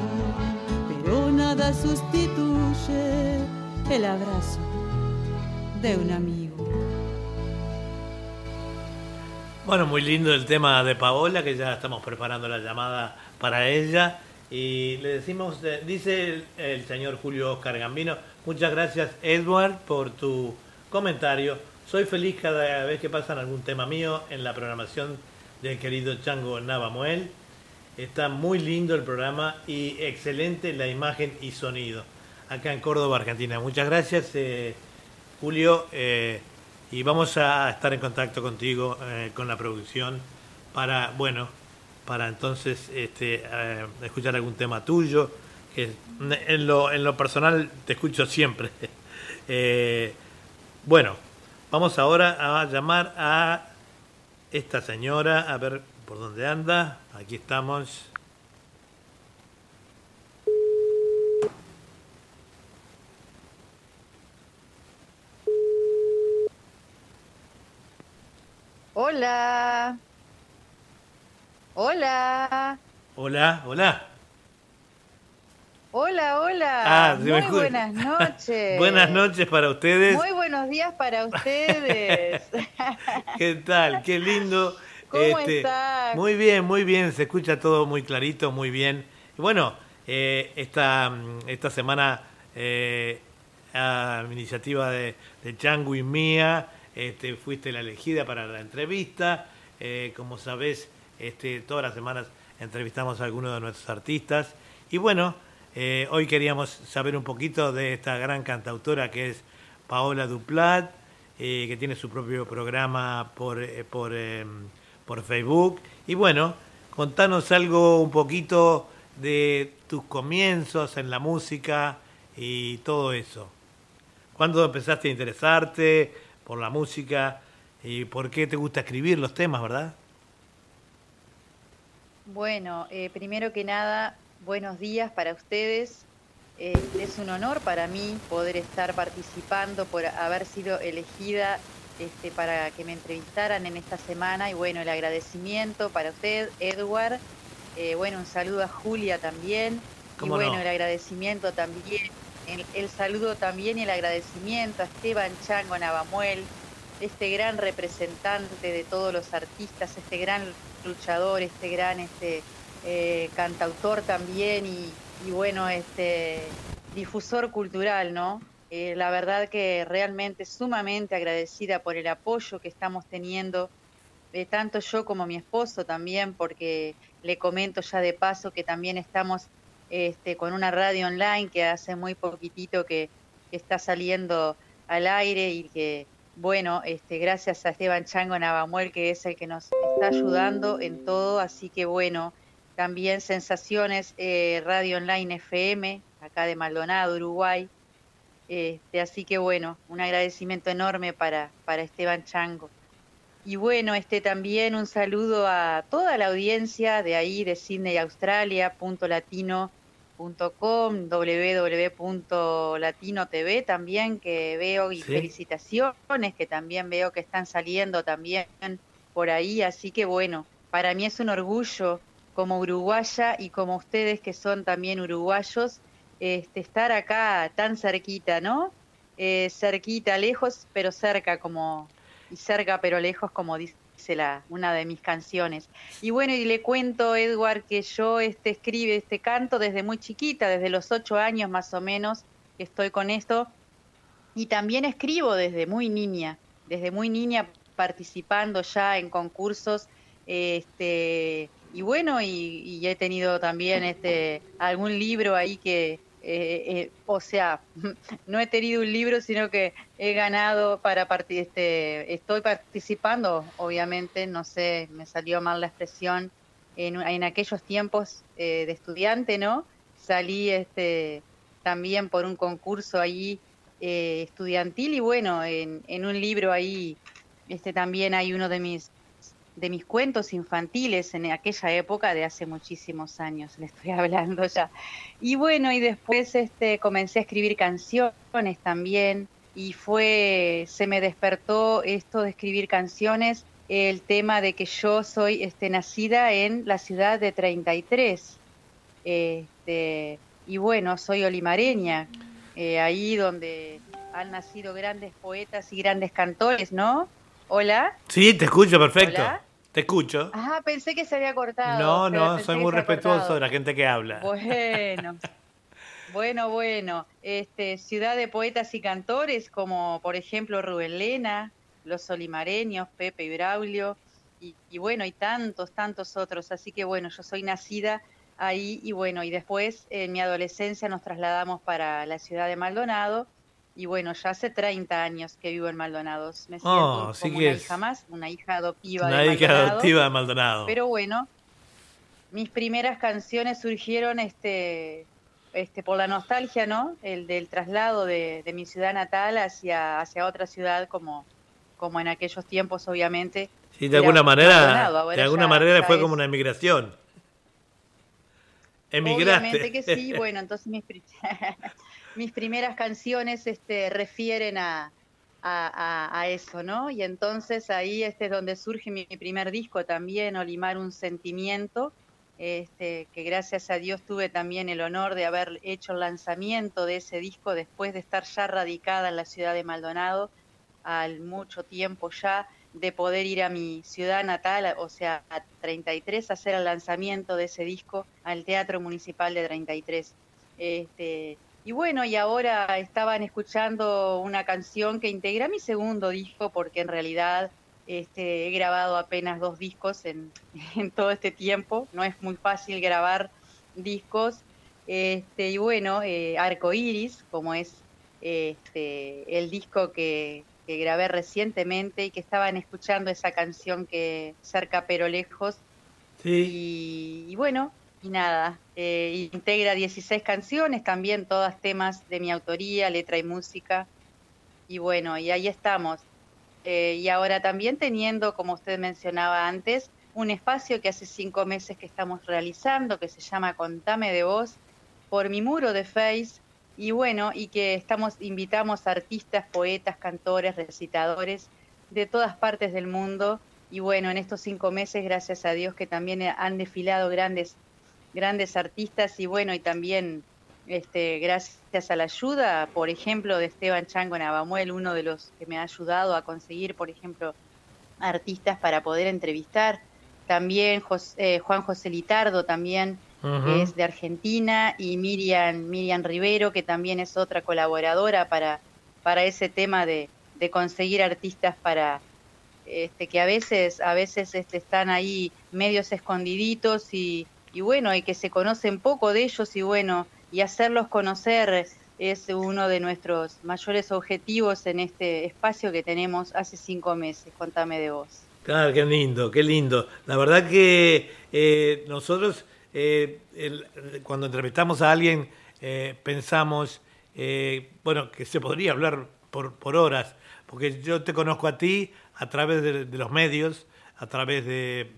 pero nada sustituye el abrazo de un amigo. Bueno, muy lindo el tema de Paola, que ya estamos preparando la llamada para ella. Y le decimos, eh, dice el, señor Julio Oscar Gambino, muchas gracias Edward por tu comentario. Soy feliz cada vez que pasan algún tema mío en la programación del querido Chango Navamuel. Está muy lindo el programa y excelente la imagen y sonido acá en Córdoba, Argentina. Muchas gracias, eh, Julio. eh, y vamos a estar en contacto contigo eh, con la producción para, bueno, para entonces este, escuchar algún tema tuyo. En lo, en lo personal te escucho siempre. [laughs] Bueno, vamos ahora a llamar a esta señora, a ver por dónde anda. Aquí estamos. Hola. Hola. Hola, hola. Hola, hola. Ah, Muy buenas noches. [laughs] Buenas noches para ustedes. Muy buenos días para ustedes. [laughs] ¿Qué tal? Qué lindo. Este, ¿Cómo están? Muy bien, muy bien. Se escucha todo muy clarito, muy bien. Y bueno, eh, esta, mm, esta semana, eh, a iniciativa de, de Changu y mía, este, fuiste la elegida para la entrevista. Eh, como sabés, este, todas las semanas entrevistamos a algunos de nuestros artistas. Y bueno, eh, hoy queríamos saber un poquito de esta gran cantautora que es Paola Duplat, eh, que tiene su propio programa por, por, eh, por Facebook. Y bueno, contanos algo un poquito de tus comienzos en la música y todo eso. ¿Cuándo empezaste a interesarte por la música y por qué te gusta escribir los temas, verdad? Bueno, eh, primero que nada, buenos días para ustedes. Eh, es un honor para mí poder estar participando, por haber sido elegida este, para que me entrevistaran en esta semana. Y bueno, el agradecimiento para usted, Edward. Eh, bueno, un saludo a Julia también. Y ¿Cómo bueno, no? el agradecimiento también, el, el saludo también y el agradecimiento a Esteban Chango Navamuel, este gran representante de todos los artistas, este gran luchador, este gran este, eh, cantautor también y, y bueno, este difusor cultural, ¿no? Eh, la verdad que realmente sumamente agradecida por el apoyo que estamos teniendo, eh, tanto yo como mi esposo también, porque le comento ya de paso que también estamos este, con una radio online que hace muy poquitito que, que está saliendo al aire y que, bueno, este, gracias a Esteban Chango Navamuel, que es el que nos está ayudando en todo, así que bueno, también Sensaciones eh, Radio Online FM, acá de Maldonado, Uruguay. Este, así que bueno, un agradecimiento enorme para, para Esteban Chango. Y bueno, este también un saludo a toda la audiencia de ahí, de Sydney, Australia, punto latino punto com, www.latino.tv también que veo y Sí. felicitaciones que también veo que están saliendo también por ahí, así que bueno, para mí es un orgullo como uruguaya y como ustedes que son también uruguayos, este, estar acá tan cerquita, ¿no? Eh, cerquita, lejos, pero cerca, como, y cerca, pero lejos, como dice la, una de mis canciones. Y bueno, y le cuento, Edward, que yo este, escribe este canto desde muy chiquita, desde los ocho años más o menos, estoy con esto, y también escribo desde muy niña, desde muy niña participando ya en concursos, este, y bueno, y, y he tenido también este, algún libro ahí que, eh, eh, o sea, [laughs] no he tenido un libro, sino que he ganado para este, estoy participando, obviamente, no sé, me salió mal la expresión, en, en aquellos tiempos eh, de estudiante, ¿no? Salí este, también por un concurso ahí eh, estudiantil y bueno, en, en un libro ahí este, también hay uno de mis de mis cuentos infantiles en aquella época de hace muchísimos años, le estoy [laughs] hablando ya. Y bueno, y después este, comencé a escribir canciones también y fue, se me despertó esto de escribir canciones, el tema de que yo soy este, nacida en la ciudad de 33. Este, y bueno, soy olimareña, eh, ahí donde han nacido grandes poetas y grandes cantores, ¿no? Hola. Sí, te escucho perfecto. Hola. Te escucho. Ah, pensé que se había cortado. No, no, soy muy respetuoso cortado. de la gente que habla. Bueno, [laughs] bueno, bueno. Este, ciudad de poetas y cantores como, por ejemplo, Rubén Lena, los olimareños, Pepe y Braulio, y, y bueno, y tantos, tantos otros. Así que bueno, yo soy nacida ahí y bueno, y después en mi adolescencia nos trasladamos para la ciudad de Maldonado. Y bueno, ya hace 30 años que vivo en Maldonado. Me siento Oh, como sí que una es hija más, una hija adoptiva Una de hija Maldonado. adoptiva de Maldonado. Pero bueno, mis primeras canciones surgieron este, este, por la nostalgia, ¿no? El del traslado de, de mi ciudad natal hacia, hacia otra ciudad, como, como en aquellos tiempos, obviamente. Sí, de alguna manera, de alguna manera fue es- como una emigración. Emigraste. Obviamente que sí, [laughs] bueno, entonces mis, [laughs] mis primeras canciones este, refieren a, eso, ¿no? Y entonces ahí este es donde surge mi, primer disco también, Olimar un sentimiento, este, que gracias a Dios tuve también el honor de haber hecho el lanzamiento de ese disco después de estar ya radicada en la ciudad de Maldonado, al mucho tiempo ya de poder ir a mi ciudad natal, o sea, a 33, a hacer el lanzamiento de ese disco al Teatro Municipal de 33. Este, y bueno, y ahora estaban escuchando una canción que integra mi segundo disco, porque en realidad Este, he grabado apenas dos discos en, [laughs] en todo este tiempo. No es muy fácil grabar discos. Este, y bueno, eh, Arco Iris, como es este, el disco que, que grabé recientemente y que estaban escuchando esa canción que cerca pero lejos. Y, y bueno, y nada, eh, integra 16 canciones, también todas temas de mi autoría, letra y música. Y bueno, y ahí estamos. Eh, y ahora también teniendo, como usted mencionaba antes, un espacio que hace cinco meses que estamos realizando, que se llama Contame de Voz, por mi muro de Face, y bueno, y que estamos, invitamos artistas, poetas, cantores, recitadores de todas partes del mundo. Y bueno, en estos cinco meses, gracias a Dios, que también han desfilado grandes, grandes artistas y bueno, y también este, gracias a la ayuda, por ejemplo, de Esteban Chango Navamuel, uno de los que me ha ayudado a conseguir, por ejemplo, artistas para poder entrevistar. También Jos- eh, Juan José Litardo, también que es de Argentina, y Miriam, Miriam Rivero, que también es otra colaboradora para, para ese tema de, de conseguir artistas para este, que a veces, a veces este, están ahí medios escondiditos y, y bueno, y que se conocen poco de ellos y bueno, y hacerlos conocer es uno de nuestros mayores objetivos en este espacio que tenemos hace cinco meses. Contame de vos. Claro, qué lindo, qué lindo. La verdad que eh, nosotros eh, cuando entrevistamos a alguien eh, pensamos, bueno, que se podría hablar por, por horas, porque yo te conozco a ti a través de los medios, a través de...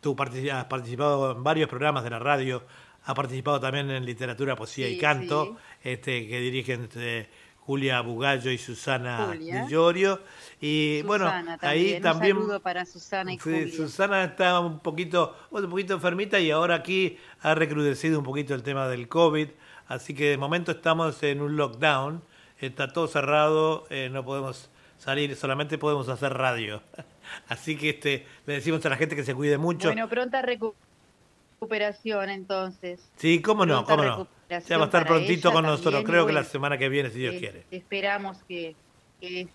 Tú has participado en varios programas de la radio, has participado también en literatura, poesía y Sí, canto, este, que dirigen este, Julia Bugallo y Susana Llorio. Y bueno, Susana ahí Un también... saludo para Susana y Sí, Julia. Susana está un poquito, un poquito enfermita y ahora aquí ha recrudecido un poquito el tema del COVID, así que de momento estamos en un lockdown, está todo cerrado, eh, no podemos salir, solamente podemos hacer radio. [laughs] Así que este, le decimos a la gente que se cuide mucho. Bueno, pronta recu- recuperación entonces. sí, cómo no, pronta cómo no. Ya va a estar prontito con nosotros, también, creo que la semana que viene, si Dios quiere. Esperamos que, que-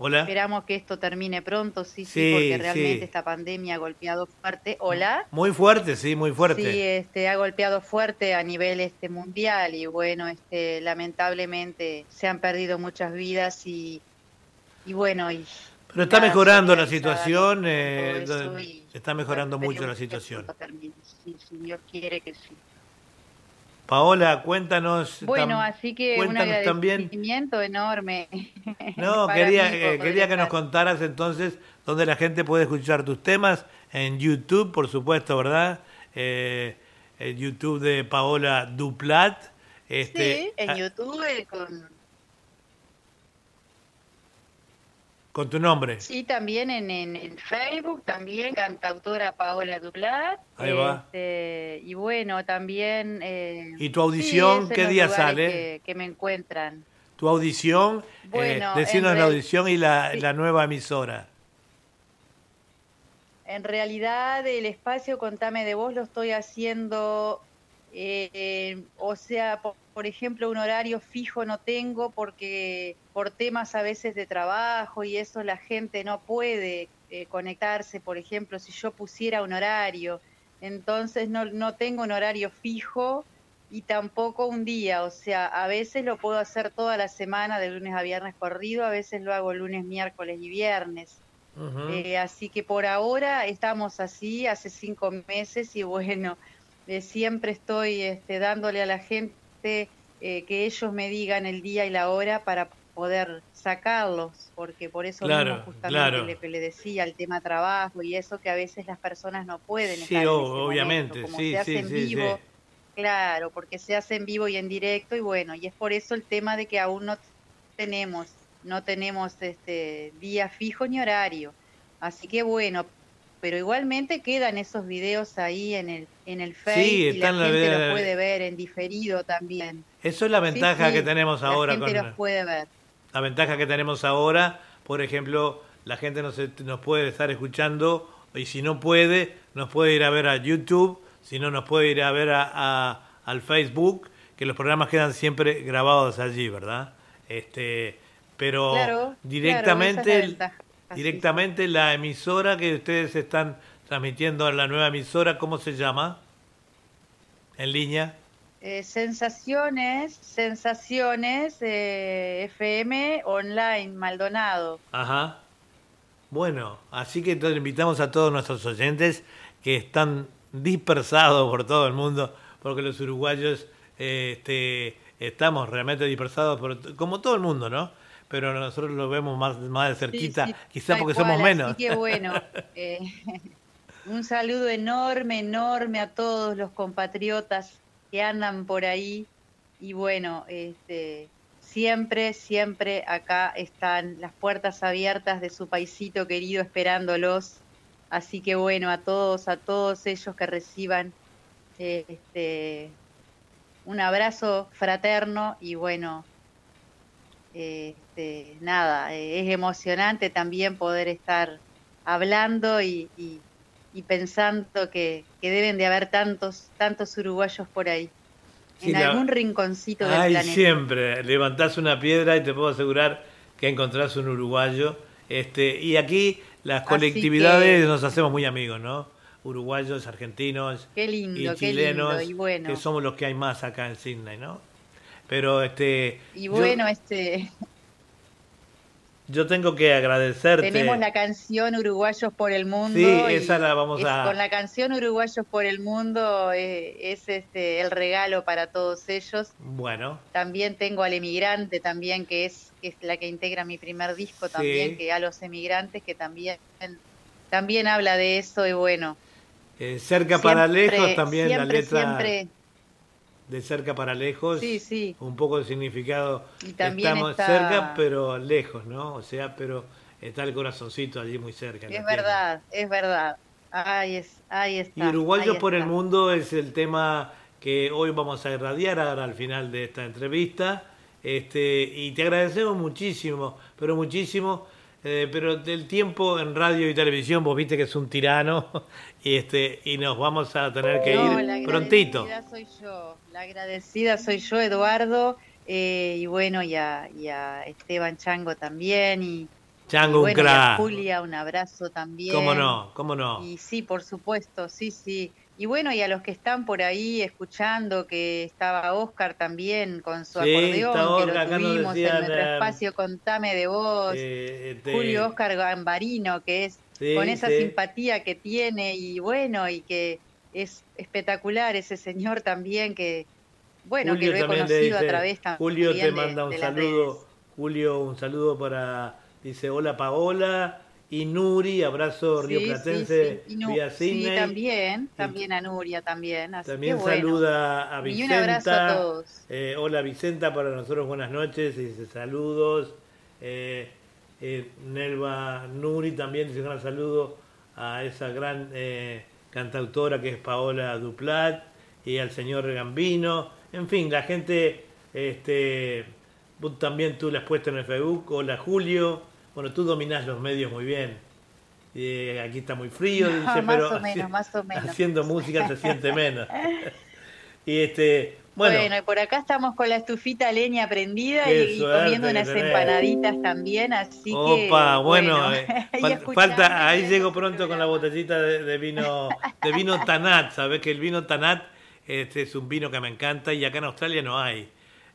Hola. esperamos que esto termine pronto, sí, sí, Sí, porque realmente sí. esta pandemia ha golpeado fuerte. Hola. Muy fuerte, sí, muy fuerte. Sí, este, ha golpeado fuerte a nivel este mundial y bueno, este, lamentablemente se han perdido muchas vidas y, y bueno, y Pero está nada, mejorando la situación, eh, y, está mejorando mucho la situación. si Dios quiere que sí. Paola, cuéntanos. Bueno, tam- así que un cuéntanos también. agradecimiento enorme. [laughs] No, [laughs] quería, eh, quería que nos contaras entonces dónde la gente puede escuchar tus temas. En YouTube, por supuesto, ¿verdad? Eh, el YouTube de Paola Duplat. Este, Sí, en ah, YouTube eh, con con tu nombre. Sí, también en, en, en Facebook, también cantautora Paola Duplat. Ahí va. Este, y bueno, también... eh, ¿Y tu audición sí, qué día sale? Que, que me encuentran. Tu audición, eh, Bueno, decinos en la audición y la, sí. la nueva emisora. En realidad, el espacio Contame de Vos lo estoy haciendo, eh, eh, o sea, por, por ejemplo, un horario fijo no tengo porque por temas a veces de trabajo y eso la gente no puede eh, conectarse. Por ejemplo, si yo pusiera un horario, entonces no, no tengo un horario fijo y tampoco un día. O sea, a veces lo puedo hacer toda la semana, de lunes a viernes corrido, a veces lo hago lunes, miércoles y viernes. Eh, así que por ahora estamos así, hace cinco meses y bueno, eh, siempre estoy este, dándole a la gente eh, que ellos me digan el día y la hora para poder sacarlos, porque por eso Claro, mismo justamente claro. le, que le decía el tema trabajo y eso que a veces las personas no pueden Sí, estar en o- ese momento, obviamente, como sí, se hace sí, en vivo, sí. claro, porque se hace en vivo y en directo y bueno, y es por eso el tema de que aún no tenemos, no tenemos este día fijo ni horario. Así que bueno, pero igualmente quedan esos videos ahí en el en el Facebook Sí, y la gente los puede ver en diferido también. Eso es la Sí, ventaja sí, que tenemos ahora La gente con los puede ver. la ventaja que tenemos ahora, por ejemplo, la gente nos, nos puede estar escuchando y si no puede, nos puede ir a ver a YouTube, si no nos puede ir a ver a, a- al Facebook, que los programas quedan siempre grabados allí, ¿verdad? Este, pero Claro, directamente, claro, Así directamente la emisora que ustedes están transmitiendo en la nueva emisora, ¿cómo se llama? En línea. Eh, sensaciones, sensaciones, eh, FM online, Maldonado. Ajá. Bueno, así que entonces invitamos a todos nuestros oyentes que están dispersados por todo el mundo, porque los uruguayos eh, este, estamos realmente dispersados, por, como todo el mundo, ¿no? Pero nosotros lo vemos más, más de cerquita, Sí, sí, quizá porque cual, somos menos. Así que bueno, [laughs] eh, [laughs] un saludo enorme, enorme a todos los compatriotas que andan por ahí. Y bueno, este, siempre, siempre acá están las puertas abiertas de su paisito querido esperándolos. Así que bueno, a todos, a todos ellos que reciban eh, este, un abrazo fraterno y bueno, este, nada, eh, es emocionante también poder estar hablando y, y- y pensando que, que deben de haber tantos, tantos uruguayos por ahí, Sí, en la- algún rinconcito del Ay, planeta. siempre, levantás una piedra y te puedo asegurar que encontrás un uruguayo. Este, y aquí las colectividades que- nos hacemos muy amigos, ¿no? Uruguayos, argentinos Qué lindo, y qué chilenos, lindo, y bueno. que somos los que hay más acá en Sydney, ¿no? Pero este, Y yo- bueno, este, [laughs] yo, tengo que agradecerte. tenemos la canción Uruguayos por el Mundo. Sí, esa la vamos es- a- Con la canción Uruguayos por el Mundo eh, es este el regalo para todos ellos. Bueno, También tengo al emigrante también, que es, que es la que integra mi primer disco también, Sí. que a los emigrantes, que también, también habla de eso y bueno. eh, cerca para lejos también la letra Siempre, de cerca para lejos. sí, sí. un poco de significado. Y también Estamos está- cerca, pero lejos, ¿no? O sea, pero está el corazoncito allí muy cerca. Es tierra. verdad, es verdad. Ahí, es, ahí está. Y Uruguayos por el. Mundo es el tema que hoy vamos a irradiar ahora al final de esta entrevista. Este, y te agradecemos muchísimo, pero muchísimo. Eh, pero del tiempo en radio y televisión, vos viste que es un tirano, [laughs] y este, y nos vamos a tener que No, la ir prontito. agradecida soy yo, la agradecida soy yo, Eduardo, eh, y bueno, y a, y a Esteban Chango también, y, Chango, y un bueno, y a crack. Julia, un abrazo también. ¿Cómo no? ¿Cómo no? Y sí, por supuesto, sí, sí. Y bueno, y a los que están por ahí escuchando, que estaba Oscar también con su Sí, acordeón, que lo tuvimos decían, en nuestro eh, espacio Contame de Vos. Eh, este, Julio Oscar Gambarino, que es Sí, con esa sí. simpatía que tiene y bueno, y que es espectacular ese señor también que, bueno, Julio que lo he conocido a través también Julio te de- manda un de saludo. Julio, un saludo para. Dice: Hola Paola y Nuri, abrazo Sí, Río sí, Platense sí. Vía Sydney. también, también a Nuria también. Así También que bueno. saluda a Y Vicenta. un abrazo a todos. Eh, hola Vicenta, para nosotros buenas noches, y dice saludos. Eh, eh, Nelva Nuri también dice un gran saludo a esa gran eh, cantautora que es Paola Duplat y al señor Gambino. En fin, la gente, este, también tú la has puesto en el Facebook. Hola Julio. Bueno, tú dominás los medios muy bien. Eh, aquí está muy frío, [laughs] dice, más pero o menos, haci- [laughs] más o menos. haciendo música se siente menos. [laughs] y este, bueno, Bueno, y por acá estamos con la estufita leña prendida y, comiendo unas tenés. empanaditas también, así que... opa, bueno, eh, fal- falta, ahí llego pronto con la botellita de, de vino, de vino Tanat, sabes que el vino Tanat este es un vino que me encanta y acá en Australia no hay.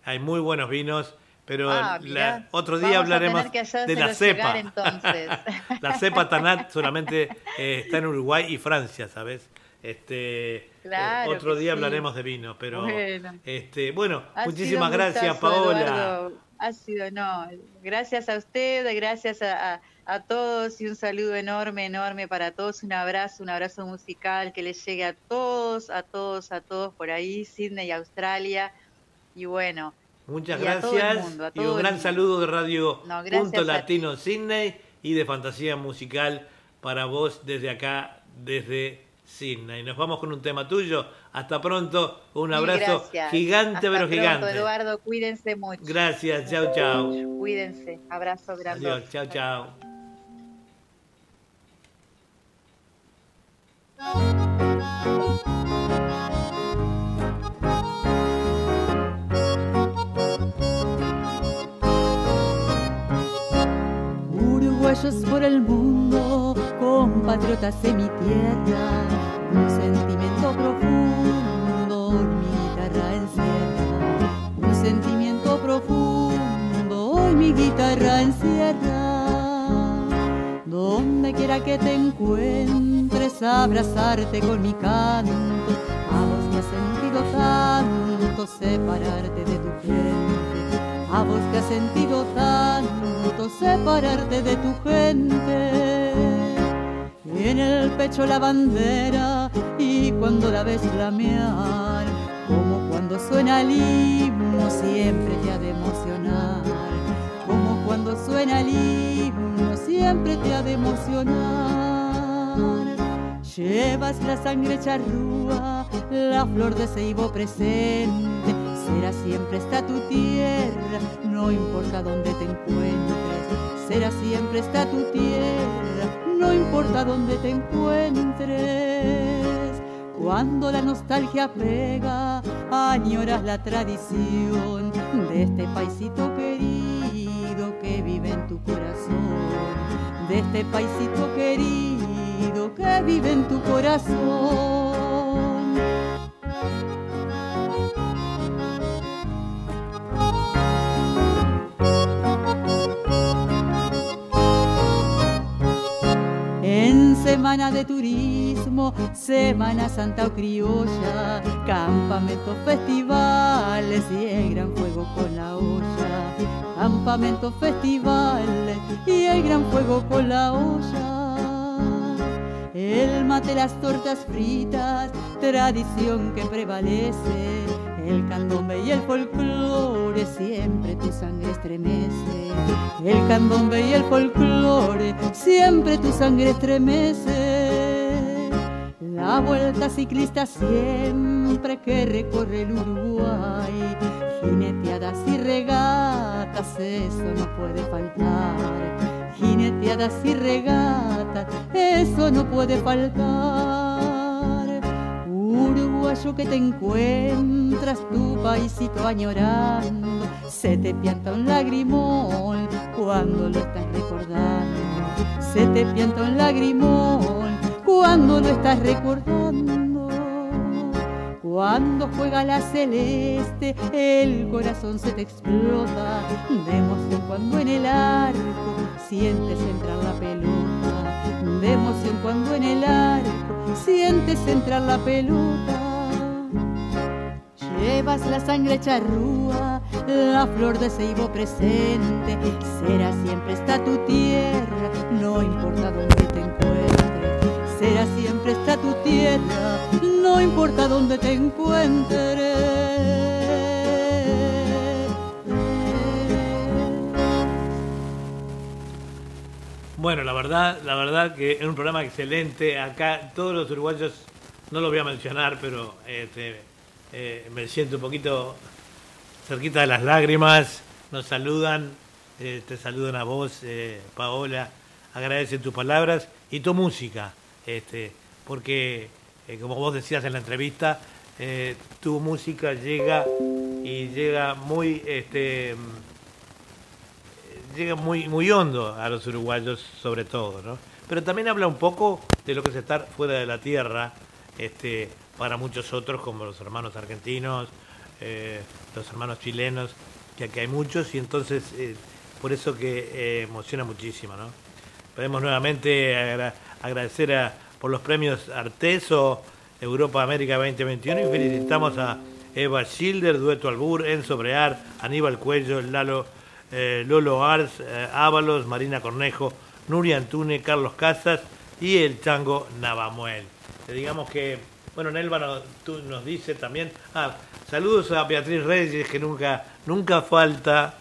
Hay muy buenos vinos, pero Ah, la- otro día hablaremos de la llegar, cepa. entonces. [laughs] la cepa Tanat solamente eh, está en Uruguay y Francia, ¿sabes? Este, eh, Claro otro día sí. hablaremos de vino, pero Bueno. este, bueno, Ha muchísimas gracias, gustazo, Paola. Eduardo. Ha sido, no, gracias a usted, gracias a, a- a todos y un saludo enorme, enorme para todos, un abrazo, un abrazo musical que les llegue a todos, a todos, a todos por ahí, Sydney, Australia, y bueno, Muchas y a gracias mundo, a y un gran saludo de Radio No, Punto Latino Sydney y de Fantasía Musical para vos desde acá, desde Sydney. Nos vamos con un tema tuyo. Hasta pronto. Un abrazo gracias. gigante, Hasta pero pronto, gigante. Eduardo, cuídense mucho. Gracias. Chao, chao. Cuídense, abrazo grande. Adiós. Chao, chao. Por el mundo, compatriotas de mi tierra, un sentimiento profundo, mi guitarra encierra, un sentimiento profundo, hoy mi guitarra encierra. Donde quiera que te encuentres, abrazarte con mi canto, a vos que has sentido tanto separarte de tu gente, a vos que has sentido tanto separarte de tu gente. En el pecho la bandera y cuando la ves flamear, como cuando suena el himno siempre te ha de emocionar, como cuando suena el himno siempre te ha de emocionar. Llevas la sangre charrúa, la flor de ceibo presente, siempre esta tu tierra, no importa dónde te encuentres, será siempre esta tu tierra, no importa dónde te encuentres. Cuando la nostalgia pega, añoras la tradición de este paisito querido que vive en tu corazón, de este paisito querido que vive en tu corazón. Semana de turismo, Semana Santa o criolla, campamentos, festivales y el gran fuego con la olla. Campamentos, festivales y el gran fuego con la olla. El mate, las tortas fritas, tradición que prevalece. El candombe y el folclore, siempre tu sangre estremece. El candombe y el folclore, siempre tu sangre estremece. La vuelta ciclista siempre que recorre el Uruguay. Jineteadas y regatas, eso no puede faltar. Jineteadas y regatas, eso no puede faltar. Uruguayo que te encuentras, tu paisito añorando, se te pianta un lagrimón cuando lo estás recordando. Se te pianta un lagrimón cuando lo estás recordando. Cuando juega la celeste, el corazón se te explota de emoción cuando en el arco sientes entrar la pelota. De emoción cuando en el arco sientes entrar la pelota. Llevas la sangre charrúa, la flor de ceibo presente, será siempre esta tu tierra, no importa dónde te encuentres, será siempre esta tu tierra, no importa dónde te encuentres. Bueno, la verdad, la verdad que es un programa excelente. Acá todos los uruguayos, no los voy a mencionar, pero este, eh, me siento un poquito cerquita de las lágrimas. Nos saludan, te saludan a vos, eh, Paola. Agradecen tus palabras y tu música, este, porque eh, como vos decías en la entrevista, tu música llega y llega muy, este, llega muy, muy hondo a los uruguayos sobre todo, ¿no? Pero también habla un poco de lo que es estar fuera de la tierra, este, para muchos otros como los hermanos argentinos, eh, los hermanos chilenos, que aquí hay muchos y entonces eh, por eso que eh, emociona muchísimo, ¿no? Podemos nuevamente agra- agradecer a, por los premios Arteso Europa América 2021 y felicitamos a Eva Schilder, Dueto Albur, Enzo Brear, Aníbal Cuello, Lalo, eh, Lolo Ars, eh, Ábalos, Marina Cornejo, Nuria Antune, Carlos Casas y el Chango Navamuel. Digamos que, bueno, Nelva nos, tú- nos dice también, ah, saludos a Beatriz Reyes, que nunca, nunca falta,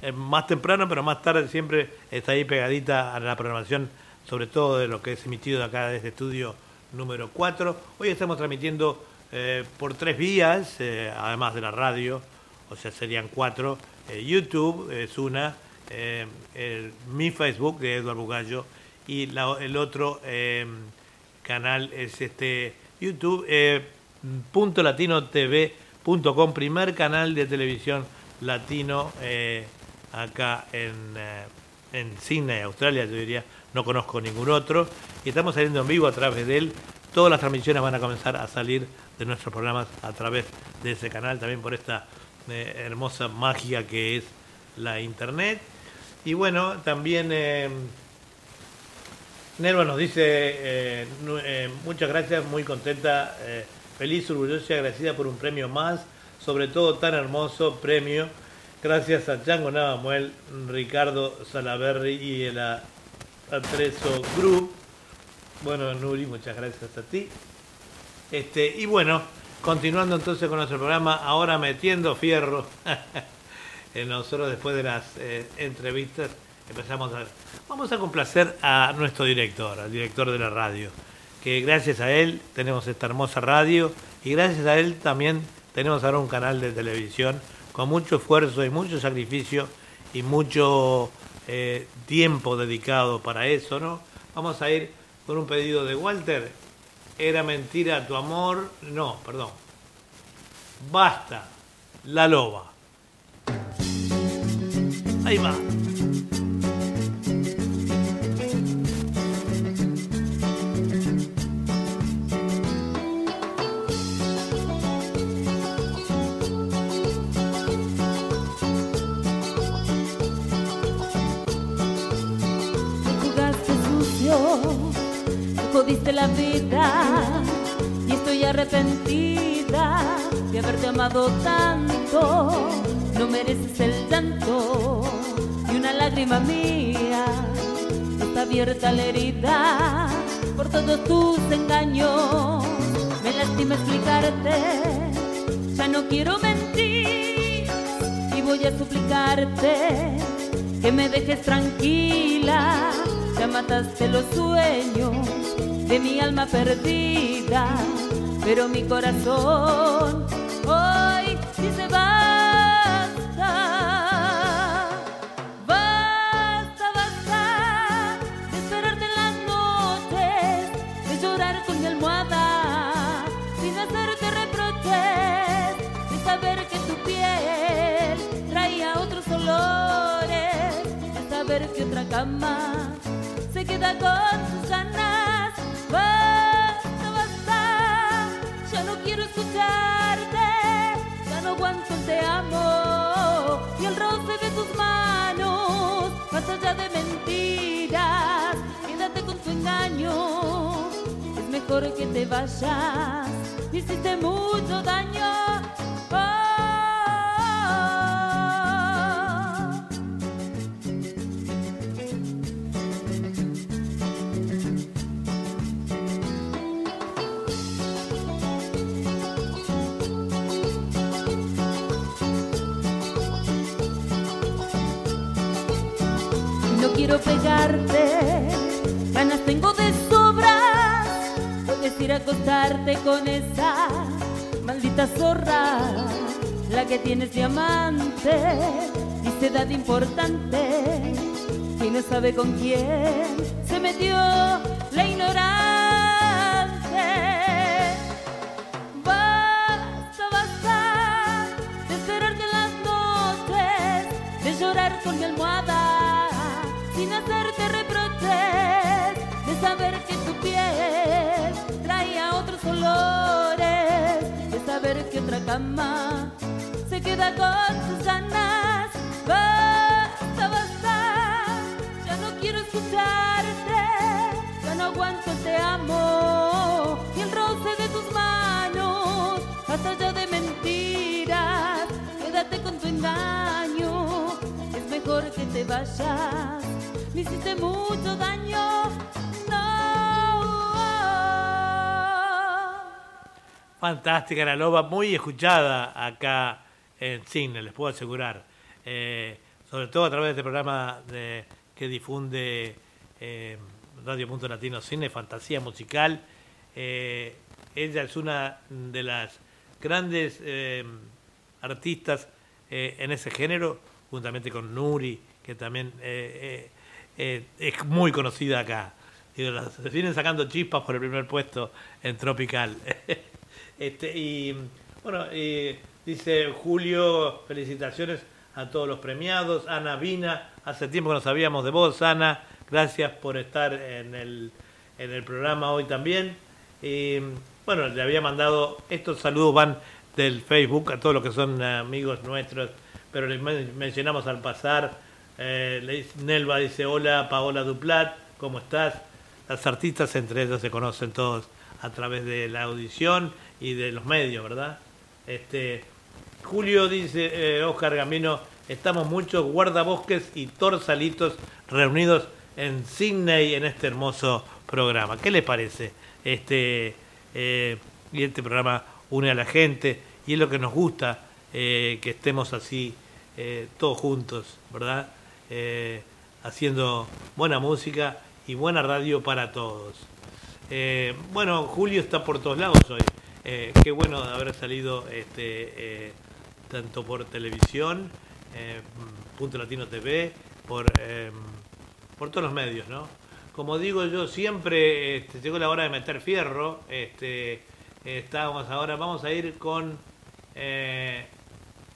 eh, más temprano, pero más tarde siempre está ahí pegadita a la programación, sobre todo de lo que es emitido acá de este estudio número 4. Hoy estamos transmitiendo eh, por tres vías, además de la radio, o sea, serían cuatro. Eh, YouTube es una, eh, mi Facebook de Eduardo Bugallo y la- el otro eh, canal es este YouTube, punto latino TV punto com, primer canal de televisión latino acá en, en Sydney, Australia, yo diría, no conozco ningún otro. Y estamos saliendo en vivo a través de él. Todas las transmisiones van a comenzar a salir de nuestros programas a través de ese canal, también por esta eh, hermosa magia que es la internet. Y bueno, también eh, Nerva nos dice eh, eh, muchas gracias, muy contenta, feliz, orgullosa y agradecida por un premio más, sobre todo tan hermoso premio. Gracias a Chango Navamuel, Ricardo Salaberry y el Atrezo Group. Bueno, Nuri, muchas gracias a ti. Este, y bueno, continuando entonces con nuestro programa, ahora metiendo fierro. [laughs] Nosotros después de las eh, entrevistas empezamos a... Vamos a complacer a nuestro director, al director de la radio, que gracias a él tenemos esta hermosa radio y gracias a él también tenemos ahora un canal de televisión con mucho esfuerzo y mucho sacrificio y mucho eh, tiempo dedicado para eso, ¿no? Vamos a ir con un pedido de Walter. Era mentira tu amor. No, perdón. Basta. La loba. Ahí va. Me jodiste la vida y estoy arrepentida de haberte amado tanto. No mereces el llanto y una lágrima mía. Está abierta la herida por todos tus engaños. Me lastima explicarte, ya no quiero mentir y voy a suplicarte que me dejes tranquila. Ya mataste los sueños de mi alma perdida, pero mi corazón hoy dice basta. Basta, basta de esperarte en las noches, de llorar con mi almohada, sin hacerte reproches, de saber que tu piel traía otros olores, de saber que otra cama se queda con sus escucharte, ya no aguanto el te amo y el roce de tus manos, más allá de mentiras, quédate con tu engaño, es mejor que te vayas, hiciste mucho daño. Oh. Quiero pegarte, ganas tengo de ir a acostarte con esa maldita zorra, la que tienes de amante y se da de importante, y no sabe con quién se metió la ignorante. Basta, basta de esperarte las noches, de llorar con mi almohada, sin hacerte reproches, de saber que tu piel traía otros olores, de saber que otra cama se queda con sus ganas. Basta, basta, ya no quiero escucharte, ya no aguanto el te amo y el roce de tus manos, más allá de mentiras, quédate con tu engaño, mejor que te vayas, me hiciste mucho daño, no. Fantástica la loba, muy escuchada acá en Cine, les puedo asegurar. Eh, sobre todo a través de este programa que difunde eh, Radio Punto Latino Cine, Fantasía Musical. Eh, ella es una de las grandes artistas en ese género, juntamente con Nuri, que también eh, eh, eh, es muy conocida acá. Se vienen sacando chispas por el primer puesto en Tropical. [laughs] Este, y bueno, dice Julio, felicitaciones a todos los premiados. Ana Vina, hace tiempo que no sabíamos de vos, Ana. Gracias por estar en el, en el programa hoy también. Y bueno, le había mandado, estos saludos van del Facebook a todos los que son amigos nuestros, pero men- mencionamos al pasar. Eh, le Nelva dice, hola Paola Duplat, ¿cómo estás? Las artistas entre ellos se conocen todos a través de la audición y de los medios, ¿verdad? Este, Julio dice, eh, Oscar Gamino, estamos muchos guardabosques y torsalitos reunidos en Sydney en este hermoso programa. ¿Qué les parece? Este, eh, y este programa une a la gente y es lo que nos gusta, eh, que estemos así eh, todos juntos, ¿verdad? Eh, haciendo buena música y buena radio para todos. Eh, bueno, Julio está por todos lados hoy. Qué bueno de haber salido este, tanto por televisión, Punto Latino TV, por, por todos los medios, ¿no? Como digo yo, siempre este, llegó la hora de meter fierro. Este, estábamos ahora, vamos a ir con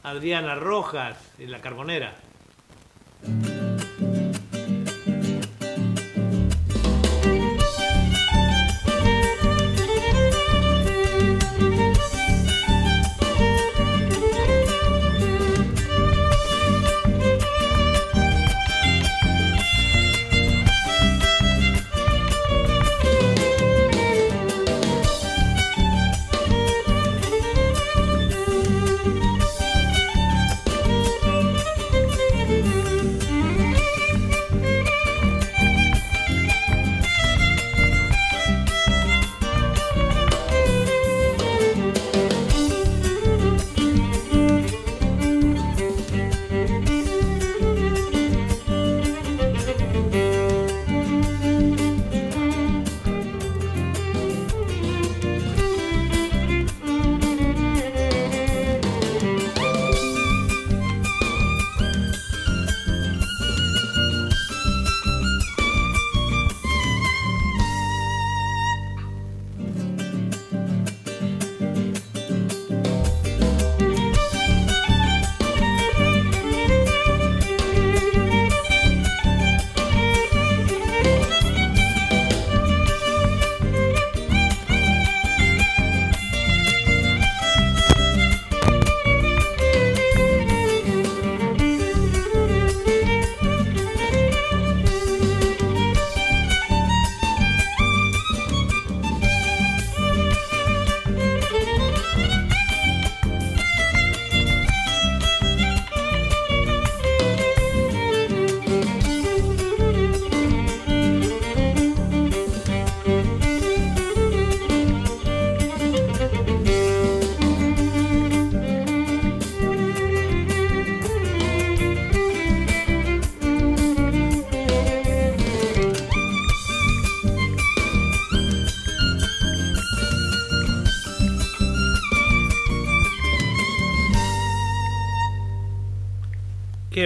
Adriana Rojas, en la Carbonera.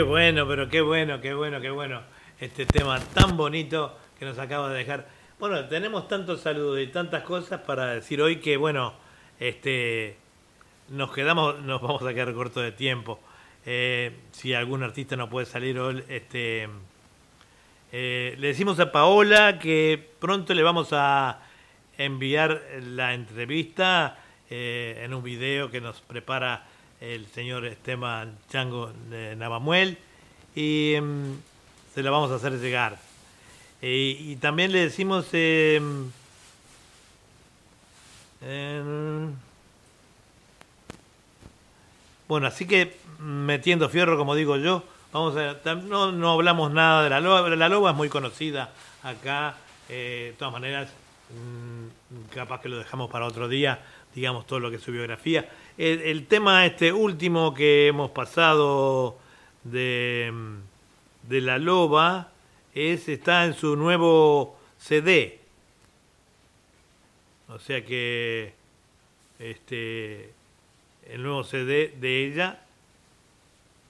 Bueno, pero qué bueno, qué bueno, qué bueno. Este tema tan bonito que nos acaba de dejar. Bueno, tenemos tantos saludos y tantas cosas para decir hoy que, bueno, este, nos quedamos, nos vamos a quedar corto de tiempo. Eh, si algún artista no puede salir hoy, este, eh, le decimos a Paola que pronto le vamos a enviar la entrevista eh, en un video que nos prepara el señor Esteban Chango Navamuel y mm, se la vamos a hacer llegar. Eh, y también le decimos... eh, em, bueno, así que metiendo fierro, como digo yo, vamos a, no, no hablamos nada de la loba, la loba es muy conocida acá, eh, de todas maneras, mm, capaz que lo dejamos para otro día, digamos todo lo que es su biografía. El, tema este último que hemos pasado de, de la loba es, está en su nuevo CD. O sea que este el nuevo CD de ella.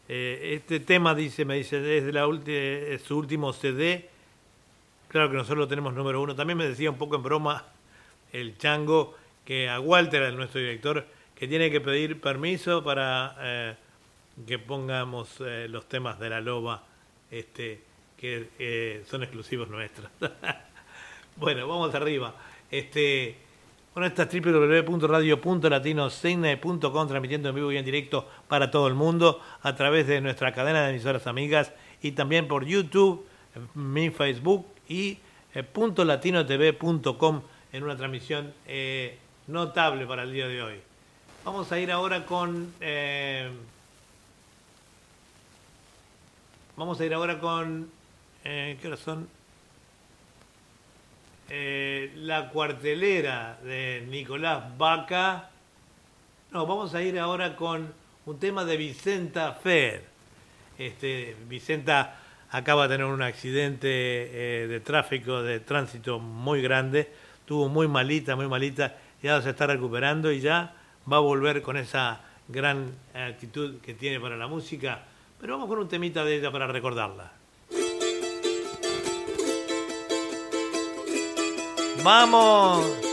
Eh, este tema dice, me dice, es de la ulti- es su último CD. Claro que nosotros lo tenemos número uno. También me decía un poco en broma el chango que a Walter, el nuestro director, que tiene que pedir permiso para eh, que pongamos eh, los temas de la loba este, que son exclusivos nuestros. [laughs] bueno, vamos arriba. Este, bueno, esta es www.radio.latinoseine.com transmitiendo en vivo y en directo para todo el mundo a través de nuestra cadena de emisoras amigas y también por YouTube, mi Facebook y eh, punto latinotv.com en una transmisión notable para el día de hoy. Vamos a ir ahora con... eh, vamos a ir ahora con... eh, ¿Qué hora son? Eh, la cuartelera de Nicolás Vaca. No, vamos a ir ahora con un tema de Vicenta Fer. Este, Vicenta acaba de tener un accidente de tráfico, de tránsito muy grande. Estuvo muy malita, muy malita. Ya se está recuperando y ya va a volver con esa gran actitud que tiene para la música. Pero vamos con un temita de ella para recordarla. ¡Vamos!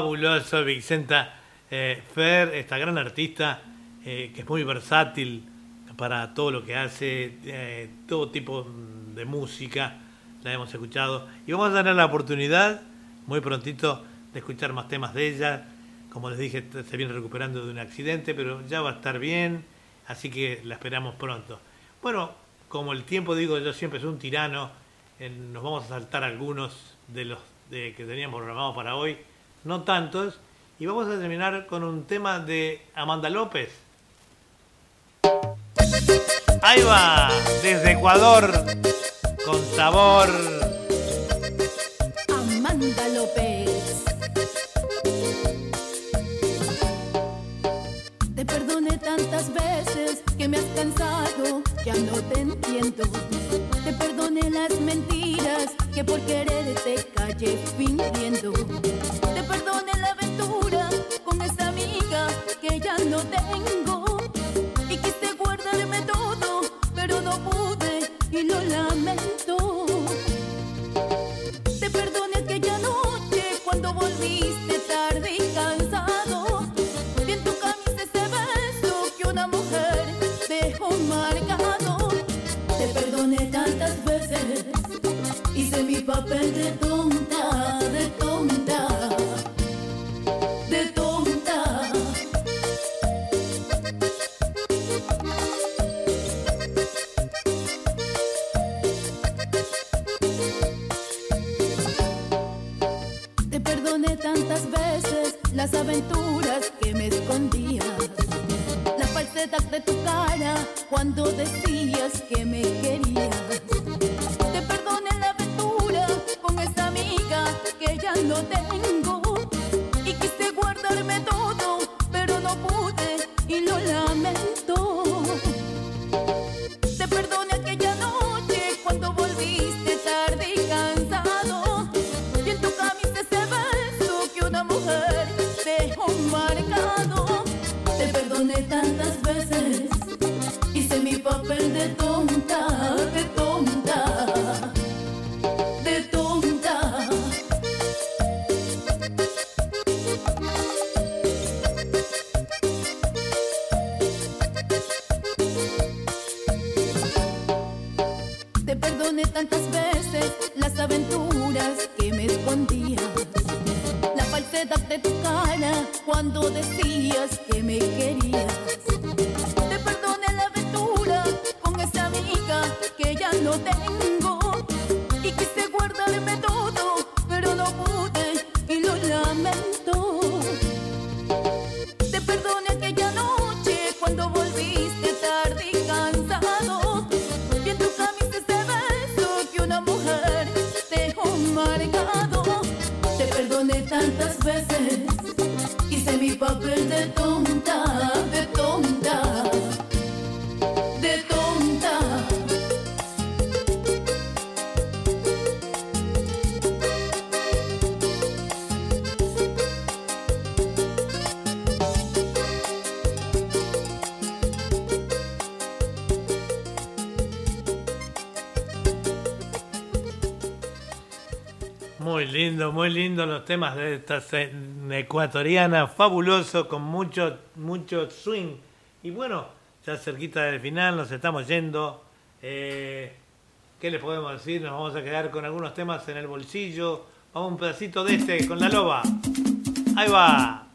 Fabuloso Vicenta eh, Fer, esta gran artista eh, que es muy versátil para todo lo que hace, eh, todo tipo de música, la hemos escuchado. Y vamos a tener la oportunidad muy prontito de escuchar más temas de ella. Como les dije, se viene recuperando de un accidente, pero ya va a estar bien, así que la esperamos pronto. Bueno, como el tiempo, digo yo, siempre es un tirano, nos vamos a saltar algunos de los de, que teníamos programados para hoy, no tantos, y vamos a terminar con un tema de Amanda López. Ahí va, desde Ecuador, con sabor. Amanda López. Te perdoné tantas veces que me has cansado, ya no te entiendo. Te perdoné las mentiras que por querer te callé fingiendo. Te perdoné la aventura con esa amiga que ya no tengo. Y quise guardarme todo, pero no pude y lo lamento. Te perdoné aquella noche cuando volviste tarde y cansado. Vi en tu camisa ese beso que una mujer dejó marcado. Te perdoné tantas veces, hice mi papel de tonta, de tonta, cuando decías muy lindo los temas de esta ecuatoriana, fabuloso, con mucho, mucho swing. Y bueno, ya cerquita del final, nos estamos yendo. Eh, ¿Qué les podemos decir? Nos vamos a quedar con algunos temas en el bolsillo. Vamos un pedacito de este con la loba. Ahí va.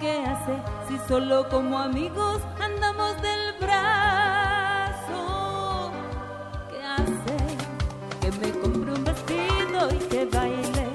Qué hace si solo como amigos andamos del brazo. ¿Qué hace? Que me compre un vestido y que baile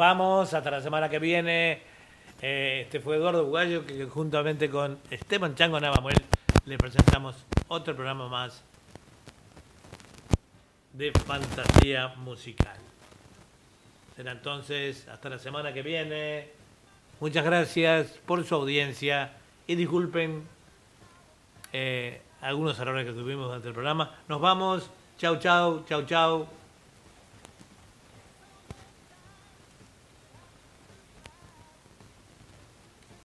vamos hasta la semana que viene. Eh, este fue Eduardo Bugallo que juntamente con Esteban Chango Navamuel le presentamos otro programa más de fantasía musical. Será entonces hasta la semana que viene. Muchas gracias por su audiencia y disculpen eh, algunos errores que tuvimos durante el programa. Nos vamos. Chau, chau, chau, chau.